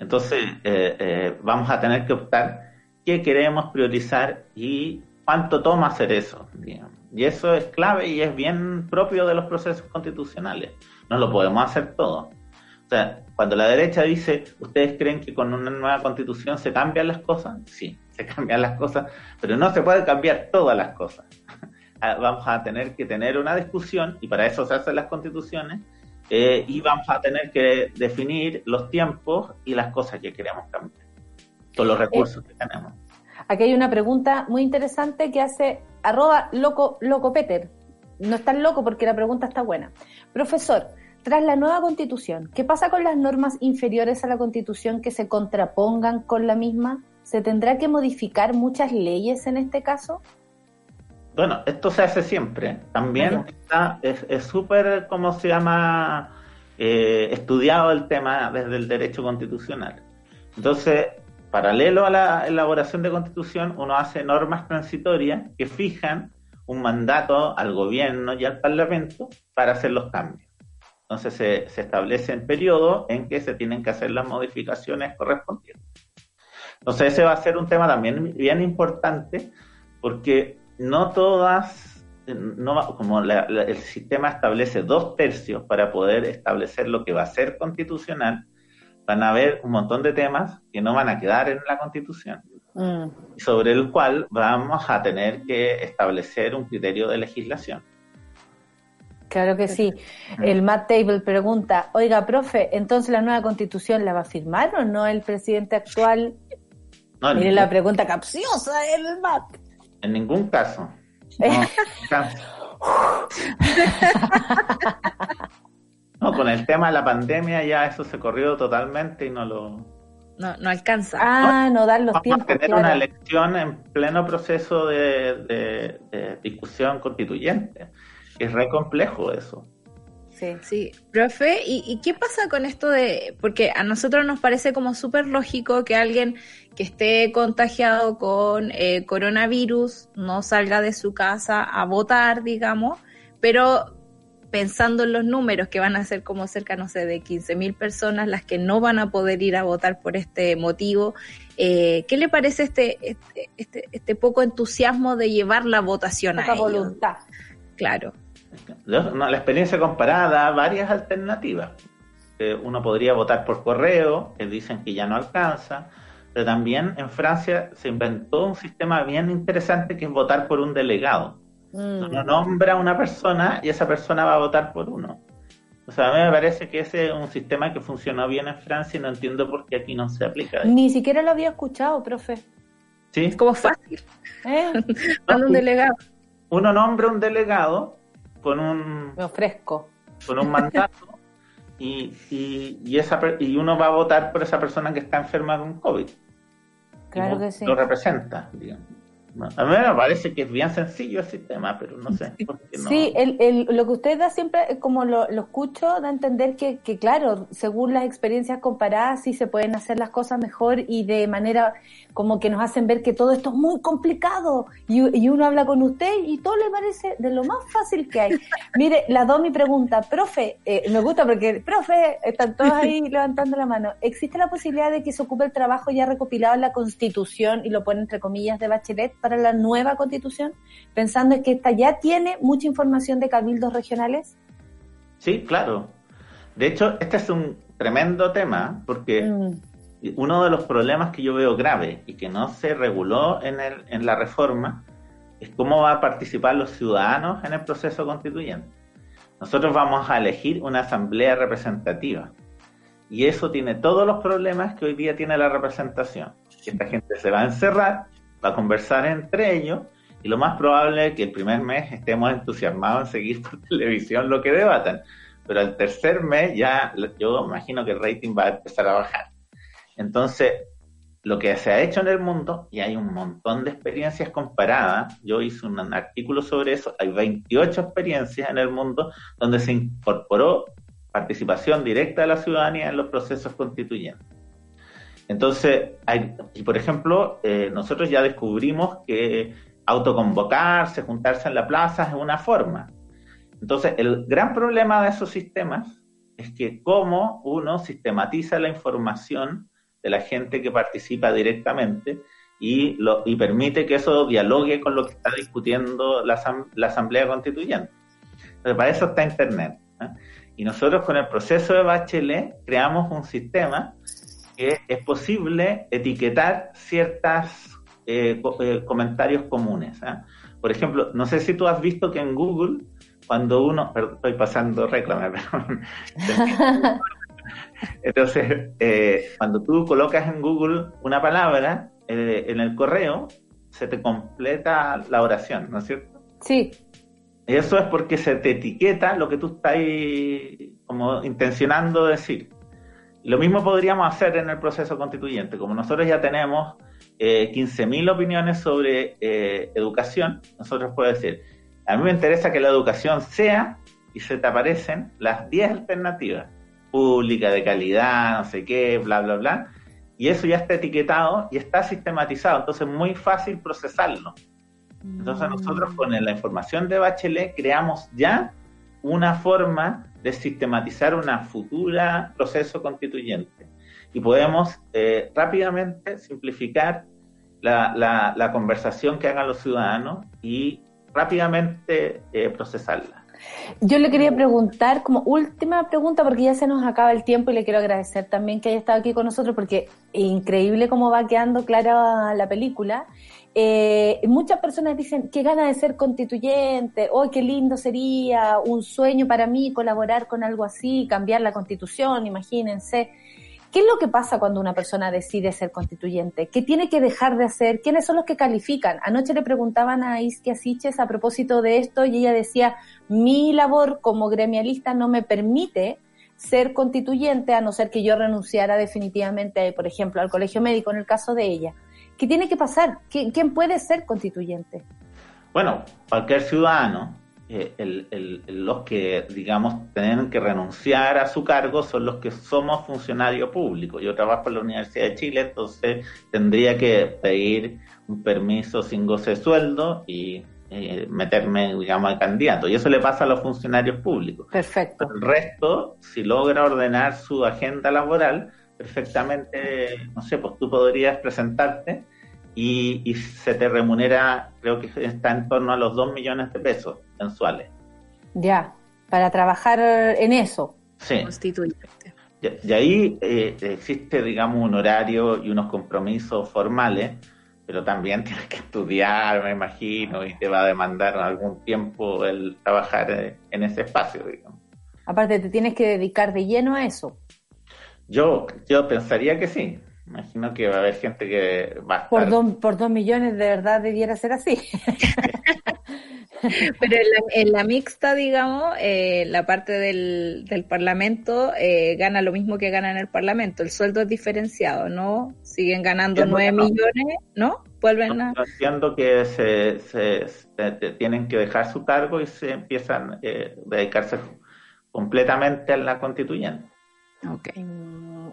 S8: Entonces, eh, eh, vamos a tener que optar qué queremos priorizar y cuánto toma hacer eso. Digamos. Y eso es clave y es bien propio de los procesos constitucionales. No lo podemos hacer todo. O sea, cuando la derecha dice, ¿ustedes creen que con una nueva constitución se cambian las cosas? Sí, se cambian las cosas, pero no se puede cambiar todas las cosas. Ah, vamos a tener que tener una discusión, y para eso se hacen las constituciones, eh, y vamos a tener que definir los tiempos y las cosas que queremos cambiar, con los recursos que tenemos.
S1: Aquí hay una pregunta muy interesante que hace arroba loco, loco Peter. No es tan loco porque la pregunta está buena. Profesor, tras la nueva constitución, ¿qué pasa con las normas inferiores a la constitución que se contrapongan con la misma? ¿Se tendrá que modificar muchas leyes en este caso?
S8: Bueno, esto se hace siempre. También está, es súper, ¿cómo se llama? Eh, estudiado el tema desde el derecho constitucional. Entonces, paralelo a la elaboración de constitución, uno hace normas transitorias que fijan un mandato al gobierno y al parlamento para hacer los cambios. Entonces se, se establece el periodo en que se tienen que hacer las modificaciones correspondientes. Entonces ese va a ser un tema también bien importante porque no todas, no, como la, la, el sistema establece dos tercios para poder establecer lo que va a ser constitucional, van a haber un montón de temas que no van a quedar en la constitución, mm. sobre el cual vamos a tener que establecer un criterio de legislación.
S1: Claro que sí. El Matt Table pregunta, oiga, profe, entonces la nueva constitución la va a firmar o no el presidente actual?
S8: No,
S1: Mire la pregunta capciosa del Matt.
S8: En ningún caso. No, no, con el tema de la pandemia ya eso se corrió totalmente y no lo...
S3: No, no alcanza.
S1: Ah, no, dan los
S8: Vamos
S1: tiempos.
S8: a tener
S1: claro.
S8: una elección en pleno proceso de, de- de discusión constituyente. Es re complejo eso.
S1: Sí.
S3: Sí, profe, ¿y, y qué pasa con esto de, porque a nosotros nos parece como súper lógico que alguien que esté contagiado con eh, coronavirus no salga de su casa a votar, digamos, pero pensando en los números que van a ser como cerca, no sé, de 15 mil personas las que no van a poder ir a votar por este motivo, eh, ¿qué le parece este, este, este, este poco entusiasmo de llevar la votación a
S1: Poca
S3: ellos?
S1: voluntad.
S3: Claro.
S8: La experiencia comparada da varias alternativas. Eh, uno podría votar por correo, que dicen que ya no alcanza, pero también en Francia se inventó un sistema bien interesante que es votar por un delegado.
S1: Mm.
S8: Uno nombra a una persona y esa persona va a votar por uno. O sea, a mí me parece que ese es un sistema que funcionó bien en Francia y no entiendo por qué aquí no se aplica.
S1: Ni siquiera lo había escuchado, profe.
S8: ¿Sí?
S3: Es como fácil,
S1: ¿Eh?
S3: un delegado.
S8: Uno nombra un delegado con un
S1: Me ofrezco.
S8: con un mandato y, y, y esa, y uno va a votar por esa persona que está enferma con COVID.
S1: Claro que sí.
S8: Lo representa, digamos. A mí me parece que es bien sencillo el sistema, pero no sé por qué no.
S1: Sí, el, el- lo que usted da siempre, eh, como lo, lo escucho, da a entender que, que, claro, según las experiencias comparadas, sí se pueden hacer las cosas mejor y de manera como que nos hacen ver que todo esto es muy complicado. Y, y uno habla con usted y todo le parece de lo más fácil que hay. Mire, la Domi pregunta, profe, eh, me gusta porque, profe, están todos ahí levantando la mano. ¿Existe la posibilidad de que se ocupe el trabajo ya recopilado en la Constitución y lo pone entre comillas de Bachelet para la nueva Constitución? Pensando en que esta ya tiene mucha información de cabildos regionales.
S8: Sí, claro. De hecho, este es un tremendo tema porque
S1: Mm,
S8: uno de los problemas que yo veo grave y que no se reguló en, el, en la reforma es cómo van a participar los ciudadanos en el proceso constituyente. Nosotros vamos a elegir una asamblea representativa y eso tiene todos los problemas que hoy día tiene la representación. Esta gente se va a encerrar, va a conversar entre ellos Y lo más probable es que el primer mes estemos entusiasmados en seguir por televisión lo que debatan. Pero el tercer mes ya yo imagino que el rating va a empezar a bajar. Entonces, lo que se ha hecho en el mundo, y hay un montón de experiencias comparadas, yo hice un artículo sobre eso, hay 28 experiencias en el mundo donde se incorporó participación directa de la ciudadanía en los procesos constituyentes. Entonces, y por ejemplo, eh, nosotros ya descubrimos que autoconvocarse, juntarse en la plaza es una forma. Entonces, el gran problema de esos sistemas es que cómo uno sistematiza la información de la gente que participa directamente y, lo, y permite que eso dialogue con lo que está discutiendo la, la Asamblea Constituyente. Entonces, para eso está Internet. Y nosotros con el proceso de Bachelet creamos un sistema que es posible etiquetar ciertos eh, eh, comentarios comunes. ¿eh? Por ejemplo, no sé si tú has visto que en Google, cuando uno, estoy pasando reclame, perdón. Entonces, eh, cuando tú colocas en Google una palabra eh, en el correo, se te completa la oración, ¿no es cierto?
S1: Sí.
S8: Eso es porque se te etiqueta lo que tú estás como intencionando decir. Lo mismo podríamos hacer en el proceso constituyente. Como nosotros ya tenemos eh, 15.000 opiniones sobre eh, educación, nosotros podemos decir, a mí me interesa que la educación sea, y se te aparecen las 10 alternativas pública, de calidad, no sé qué, bla, bla, bla. Y eso ya está etiquetado y está sistematizado, entonces es muy fácil procesarlo. Entonces
S1: Mm.
S8: nosotros con la información de Bachelet creamos ya una forma de sistematizar una futura proceso constituyente. Y podemos eh, rápidamente simplificar la, la, la, conversación que hagan los ciudadanos y rápidamente eh, procesarla.
S1: Yo le quería preguntar, como última pregunta, porque ya se nos acaba el tiempo y le quiero agradecer también que haya estado aquí con nosotros, porque increíble cómo va quedando clara la película. Eh, muchas personas dicen, qué gana de ser constituyente, hoy qué lindo sería, un sueño para mí colaborar con algo así, cambiar la constitución, imagínense. ¿Qué es lo que pasa cuando una persona decide ser constituyente? ¿Qué tiene que dejar de hacer? ¿Quiénes son los que califican? Anoche le preguntaban a Isquia Siches a propósito de esto y ella decía, mi labor como gremialista no me permite ser constituyente a no ser que yo renunciara definitivamente, por ejemplo, al colegio médico en el caso de ella. ¿Qué tiene que pasar? ¿Quién puede ser constituyente?
S8: Bueno, cualquier ciudadano eh, el, el, los que, digamos, tienen que renunciar a su cargo son los que somos funcionarios públicos. Yo trabajo en la Universidad de Chile, entonces tendría que pedir un permiso sin goce de sueldo y eh, meterme, digamos, al candidato. Y eso le pasa a los funcionarios públicos.
S1: Perfecto.
S8: El resto, si logra ordenar su agenda laboral, perfectamente, no sé, pues tú podrías presentarte y, y, se te remunera, creo que está en torno a los 2 millones de pesos mensuales.
S1: Ya, para trabajar en eso.
S8: Sí.
S3: Constituyente.
S8: Y, y ahí eh, existe, digamos, un horario y unos compromisos formales, pero también tienes que estudiar, me imagino, y te va a demandar algún tiempo el trabajar en ese espacio, digamos.
S1: Aparte, te tienes que dedicar de lleno a eso.
S8: Yo, yo pensaría que sí. Imagino que va a haber gente que va a estar...
S1: Por dos, por dos millones de verdad debiera ser así.
S3: Pero en la, en la, mixta, digamos, eh, la parte del, del Parlamento eh, gana lo mismo que gana en el Parlamento. El sueldo es diferenciado, ¿no? Siguen ganando nueve no. millones, ¿no? Vuelven
S8: no,
S3: a...
S8: Entiendo que se, se, se, tienen que dejar su cargo y se empiezan eh, a dedicarse completamente a la constituyente.
S1: Okay.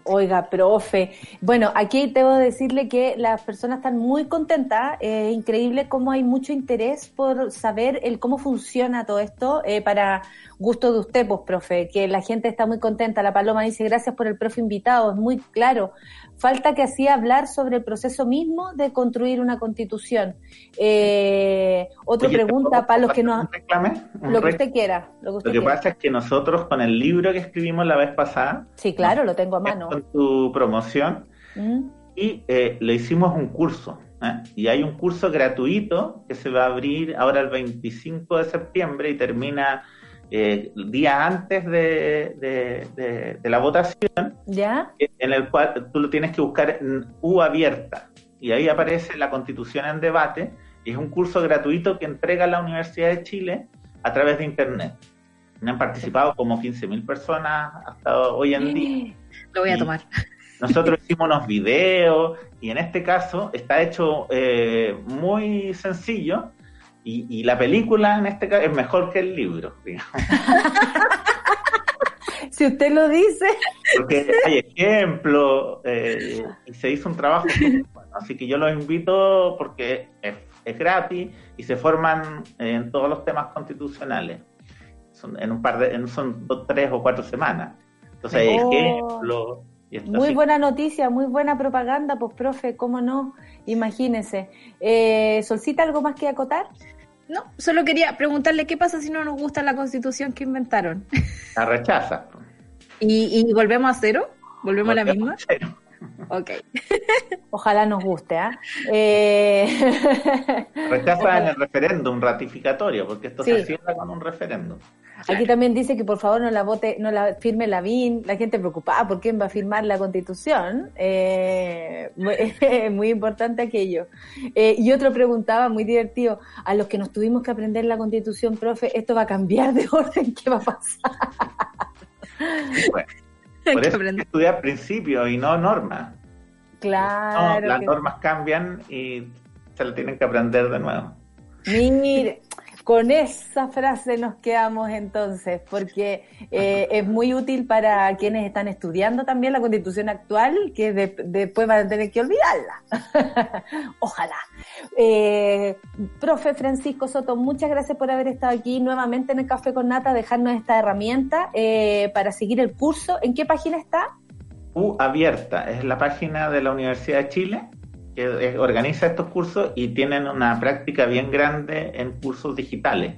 S1: Oiga, profe. Bueno, aquí debo decirle que las personas están muy contentas. Es increíble cómo hay mucho interés por saber el cómo funciona todo esto eh, para gusto de usted, pues, profe, que la gente está muy contenta. La Paloma dice gracias por el profe invitado, es muy claro. Falta que así hablar sobre el proceso mismo de construir una constitución. Eh, otra
S8: Oye,
S1: pregunta para los que no...
S8: Reclame? ¿Un
S1: lo que usted quiera. Lo que, usted
S8: Lo que
S1: quiera.
S8: pasa es que nosotros con el libro que escribimos la vez pasada,
S1: Sí, claro, lo tengo a mano.
S8: con tu promoción,
S1: ¿Mm?
S8: y eh, le hicimos un curso. ¿eh? Y hay un curso gratuito que se va a abrir ahora el 25 de septiembre y termina eh, día antes de, de, de, de, la votación,
S1: ¿Ya?
S8: en el cual tú lo tienes que buscar en U abierta. Y ahí aparece la constitución en debate. Y es un curso gratuito que entrega la Universidad de Chile a través de Internet. Me han participado como 15.000 personas hasta hoy en día.
S3: Lo voy a
S8: Y-
S3: tomar.
S8: Nosotros hicimos unos videos y en este caso está hecho eh, muy sencillo y, y la película en este caso es mejor que el libro, digamos,
S1: Si usted lo dice,
S8: porque hay ejemplos eh, y se hizo un trabajo bueno. Así que yo los invito porque es, es gratis y se forman en todos los temas constitucionales. Son, en un par de, en, son dos, tres o cuatro semanas. Entonces hay
S1: Oh.
S8: ejemplos.
S1: Muy
S8: así.
S1: buena noticia, muy buena propaganda, pues profe, ¿cómo no? Imagínese. Eh, Solcita, ¿algo más que acotar?
S3: No, solo quería preguntarle qué pasa si no nos gusta la constitución que inventaron.
S8: La rechaza.
S3: ¿Y, y volvemos a cero? ¿Volvemos a la misma? Ok.
S1: Ojalá nos guste, ¿ah? Eh,
S8: Rechaza en el referéndum ratificatorio, porque esto
S1: Sí.
S8: se cierra con un referéndum.
S1: Aquí también dice que por favor no la vote, no la firme la BIN, la gente preocupada por quién va a firmar la constitución. Eh, muy, muy importante aquello. Eh, y otro preguntaba, muy divertido, a los que nos tuvimos que aprender la constitución, profe, ¿esto va a cambiar de orden? ¿Qué va a pasar?
S8: Bueno, por eso hay que estudiar principios y no normas. No,
S1: Claro.
S8: las
S1: que-
S8: normas cambian y se lo tienen que aprender de nuevo.
S1: Mire, con esa frase nos quedamos entonces, porque eh, es muy útil para quienes están estudiando también la constitución actual, que de- después van a tener que olvidarla. Ojalá. Eh, profe Francisco Soto, muchas gracias por haber estado aquí nuevamente en el Café con Nata, dejarnos esta herramienta eh, para seguir el curso. ¿En qué página está?
S8: U Abierta es la página de la Universidad de Chile que eh, organiza estos cursos y tienen una práctica bien grande en cursos digitales.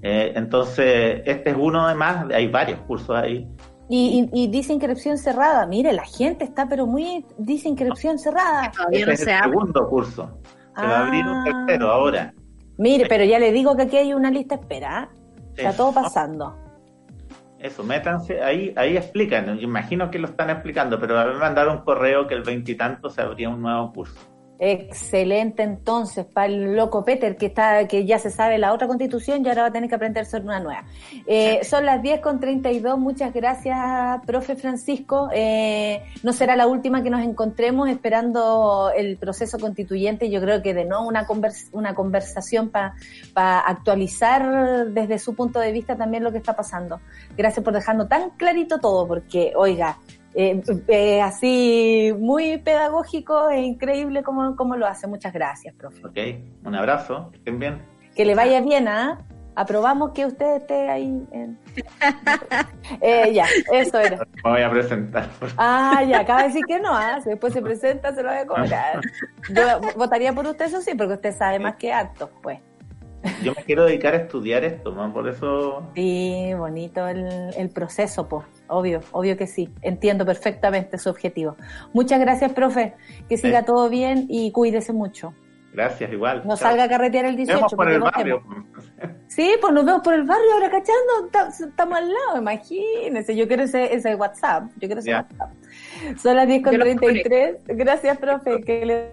S8: Eh, entonces, este es uno de más, hay varios cursos ahí.
S1: Y, y- y dice inscripción cerrada. Mire, la gente está, pero muy. Dice inscripción cerrada.
S3: Todavía
S8: Este
S3: no
S8: es
S3: se
S8: el
S3: abre.
S8: segundo curso. Se va a abrir un
S1: Ah.
S8: tercero ahora.
S1: Mire, pero ya le digo que aquí hay una lista espera. ¿ah? Está todo pasando.
S8: Eso, métanse, ahí, ahí explican, imagino que lo están explicando, pero me mandaron un correo que el veintitanto se abría un nuevo curso.
S1: Excelente, entonces, para el loco Peter, que está, que ya se sabe la otra constitución y ahora va a tener que aprender sobre una nueva. Eh, son las 10 con 32, muchas gracias, profe Francisco. Eh, no será la última que nos encontremos esperando el proceso constituyente. Yo creo que de nuevo una, convers- una conversación para actualizar desde su punto de vista también lo que está pasando. Gracias por dejarnos tan clarito todo, porque, oiga, eh, eh, así muy pedagógico e increíble como, como lo hace. Muchas gracias, profe.
S8: ¿Ok? Un abrazo, que estén bien.
S1: Que le vaya bien, ¿ah? Aprobamos que usted esté ahí. En... Eh, ya, eso era.
S8: Me voy a presentar.
S1: Ah, ya, acaba de decir que no, ¿ah? Si después se presenta, se lo voy a cobrar. Yo votaría por usted, eso sí, porque usted sabe más que actos, pues.
S8: Yo me quiero dedicar a estudiar esto, ¿no? por eso
S1: Sí, bonito el, el proceso, pues. Obvio, obvio que sí. Entiendo perfectamente su objetivo. Muchas gracias, profe. Que siga
S8: Sí.
S1: todo bien y cuídese mucho.
S8: gracias igual.
S1: No salga a carretear el
S8: Nos
S1: 18.
S8: vemos por el barrio.
S1: Sí, pues nos vemos por el barrio ahora, cachando. Ta- Estamos al lado, imagínense. Yo quiero ese, ese WhatsApp. Yo quiero ese. WhatsApp. Son las 10 con
S3: Yo lo
S1: 33. Gracias, profe. Que le...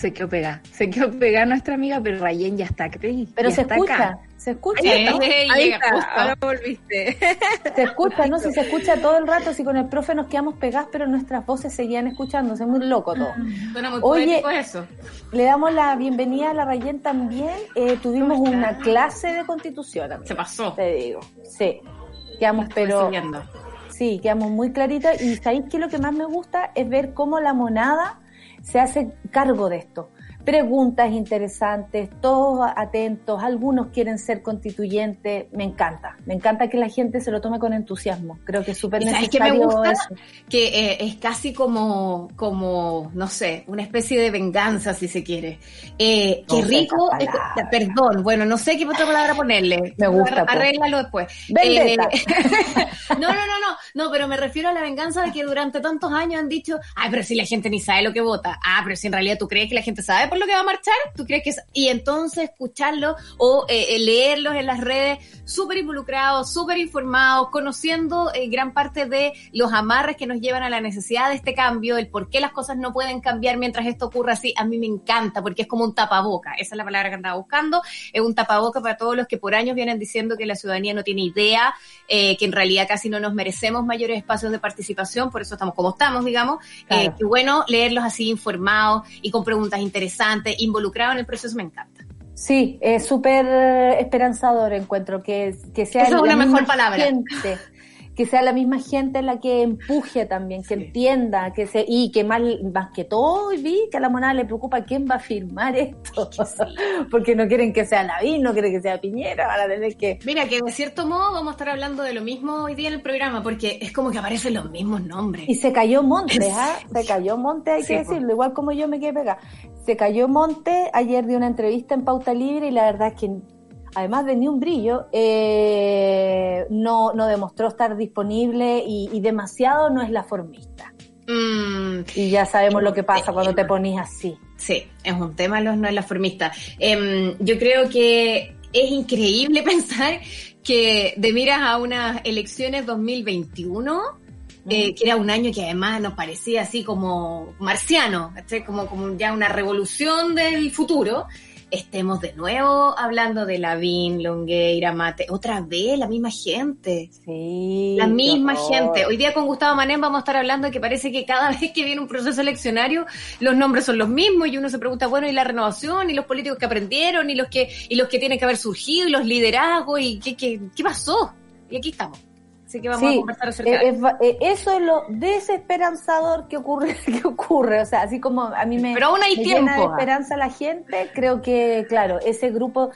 S3: Se quedó pegada. Se quedó pegada nuestra amiga, pero Rayen ya está aquí.
S1: Pero
S3: ya
S1: se
S3: está
S1: escucha,
S3: acá.
S1: se escucha,
S3: Ahí está,
S5: ahí llega,
S3: está,
S5: justo.
S3: ahora volviste.
S1: Se escucha, ¿no? Si se escucha todo el rato, si con el profe nos quedamos pegadas, pero nuestras voces seguían escuchándose. Muy loco todo.
S5: Suena muy
S1: Oye,
S5: eso.
S1: Le damos la bienvenida a la Rayen también. Eh, tuvimos una clase de constitución, amiga.
S5: Se pasó.
S1: Te digo, sí. Quedamos, pero
S5: estudiando.
S1: sí, quedamos muy claritas. Y sabéis que lo que más me gusta es ver cómo la monada se hace cargo de esto. Preguntas interesantes, todos atentos, algunos quieren ser constituyentes. Me encanta, me encanta que la gente se lo tome con entusiasmo. Creo que es súper
S5: ¿Y sabes qué
S1: necesario
S5: me gusta?
S1: eso.
S5: que eh, es casi como, como, no sé, una especie de venganza, si se quiere. Eh, qué
S1: No
S5: rico, es- perdón, bueno, no sé qué otra palabra ponerle.
S1: Me gusta, po.
S5: Arréglalo después. Eh, no, no, no, no, no, pero me refiero a la venganza de que durante tantos años han dicho, ay, pero si la gente ni sabe lo que vota. Ah, pero si en realidad tú crees que la gente sabe por
S9: lo que va a marchar? ¿Tú crees que es? Y entonces escucharlo o eh, eh, leerlos en las redes, súper involucrados, súper informados, conociendo eh, gran parte de los amarres que nos llevan a la necesidad de este cambio, el por qué las cosas no pueden cambiar mientras esto ocurra así, a mí me encanta, porque es como un tapaboca, esa es la palabra que andaba buscando, es un tapaboca para todos los que por años vienen diciendo que la ciudadanía no tiene idea, eh, que en realidad casi no nos merecemos mayores espacios de participación, por eso estamos como estamos, digamos,
S1: Claro.
S9: que bueno leerlos así informados y con preguntas interesantes, involucrados en el proceso, me encanta.
S1: Sí, es súper esperanzador encuentro que, que sea
S9: Esa es una mejor palabra.
S1: gente, que sea la misma gente la que empuje también, que entienda, que se, y que más, más que todo vi que a la monada le preocupa quién va a firmar esto, porque no quieren que sea Lavín, no quieren que sea Piñera, van a tener que
S9: Mira, que de cierto modo vamos a estar hablando de lo mismo hoy día en el programa, porque es como que aparecen los mismos nombres.
S1: Y se cayó Monte, ¿ah? Se cayó Monte, hay
S9: Sí,
S1: que decirlo, igual como yo me quedé pegada. Se cayó Monte, ayer di una entrevista en Pauta Libre y la verdad es que, además de ni un brillo, eh, no, no demostró estar disponible y, y demasiado no es la formista.
S9: Mm,
S1: Y ya sabemos lo que pasa cuando te pones así.
S9: sí, es un tema, los no es la formista. Em, yo creo que es increíble pensar que de miras a unas elecciones 2021, eh, que era un año que además nos parecía así como marciano, como, como ya una revolución del futuro, estemos de nuevo hablando de Lavín, Longueira, Mate, otra vez la misma gente.
S1: Sí.
S9: La misma gente. Hoy día con Gustavo Manén vamos a estar hablando de que parece que cada vez que viene un proceso eleccionario, los nombres son los mismos y uno se pregunta, bueno, ¿y la renovación? ¿Y los políticos que aprendieron? ¿Y los que, y los que tienen que haber surgido? ¿Y los liderazgos? ¿Y qué, qué, qué pasó? Y aquí estamos. Así que vamos a
S1: Sí,
S9: conversar acerca
S1: eh,
S9: de
S1: eh, eso es lo desesperanzador que ocurre, que ocurre. O sea, así como a mí me,
S9: Pero aún hay
S1: me llena de esperanza la gente, creo que, claro, ese grupo,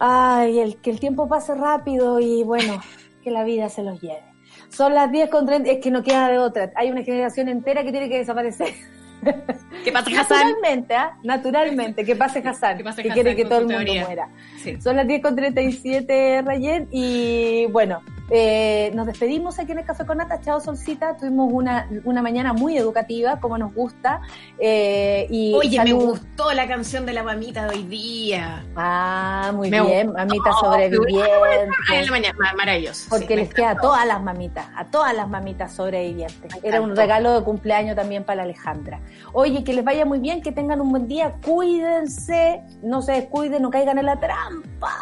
S1: ay, el que el tiempo pase rápido y bueno, que la vida se los lleve. Son las 10 con 30, es que no queda de otra. Hay una generación entera que tiene que desaparecer.
S9: ¿Qué pasa, Hassan?
S1: Naturalmente, ¿ah? Naturalmente, que pase Hassan,
S9: Que pase
S1: que
S9: Hassan
S1: quiere que todo el mundo
S9: teoría.
S1: muera.
S9: Sí.
S1: Son las 10 con 37, Rayen, y bueno, eh, nos despedimos aquí en el Café con Nata. Chao, Solcita. Tuvimos una, una mañana muy educativa, como nos gusta. eh, y
S9: Oye, me gustó la canción de la mamita de hoy día.
S1: Ah, muy
S9: Me
S1: bien,
S9: gustó.
S1: mamita
S9: Ay,
S1: sobreviviente.
S9: en la mañana, ma- maravilloso.
S1: Porque
S9: Sí,
S1: les queda a todas las mamitas, a todas las mamitas sobrevivientes. Era un regalo de cumpleaños también para Alejandra. Oye, que les vaya muy bien, que tengan un buen día, cuídense, no se descuiden, no caigan en la trampa.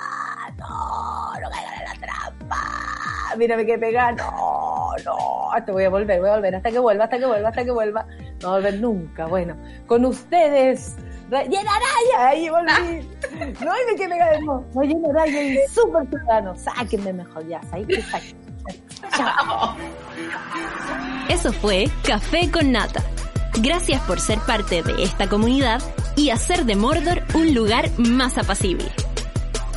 S1: No, no caigan en la trampa. Mira, me quedé. No, no, hasta voy a volver, voy a volver, hasta que vuelva, hasta que vuelva, hasta que vuelva. No volver nunca. Bueno, con ustedes. Llena Araya, ahí volví. No, y me quedé pegada. No, Llena Araya y súper ciudadano. Sáquenme mejor ya, ahí que. Chao.
S6: Eso fue Café con Nata. Gracias por ser parte de esta comunidad y hacer de Mordor un lugar más apacible.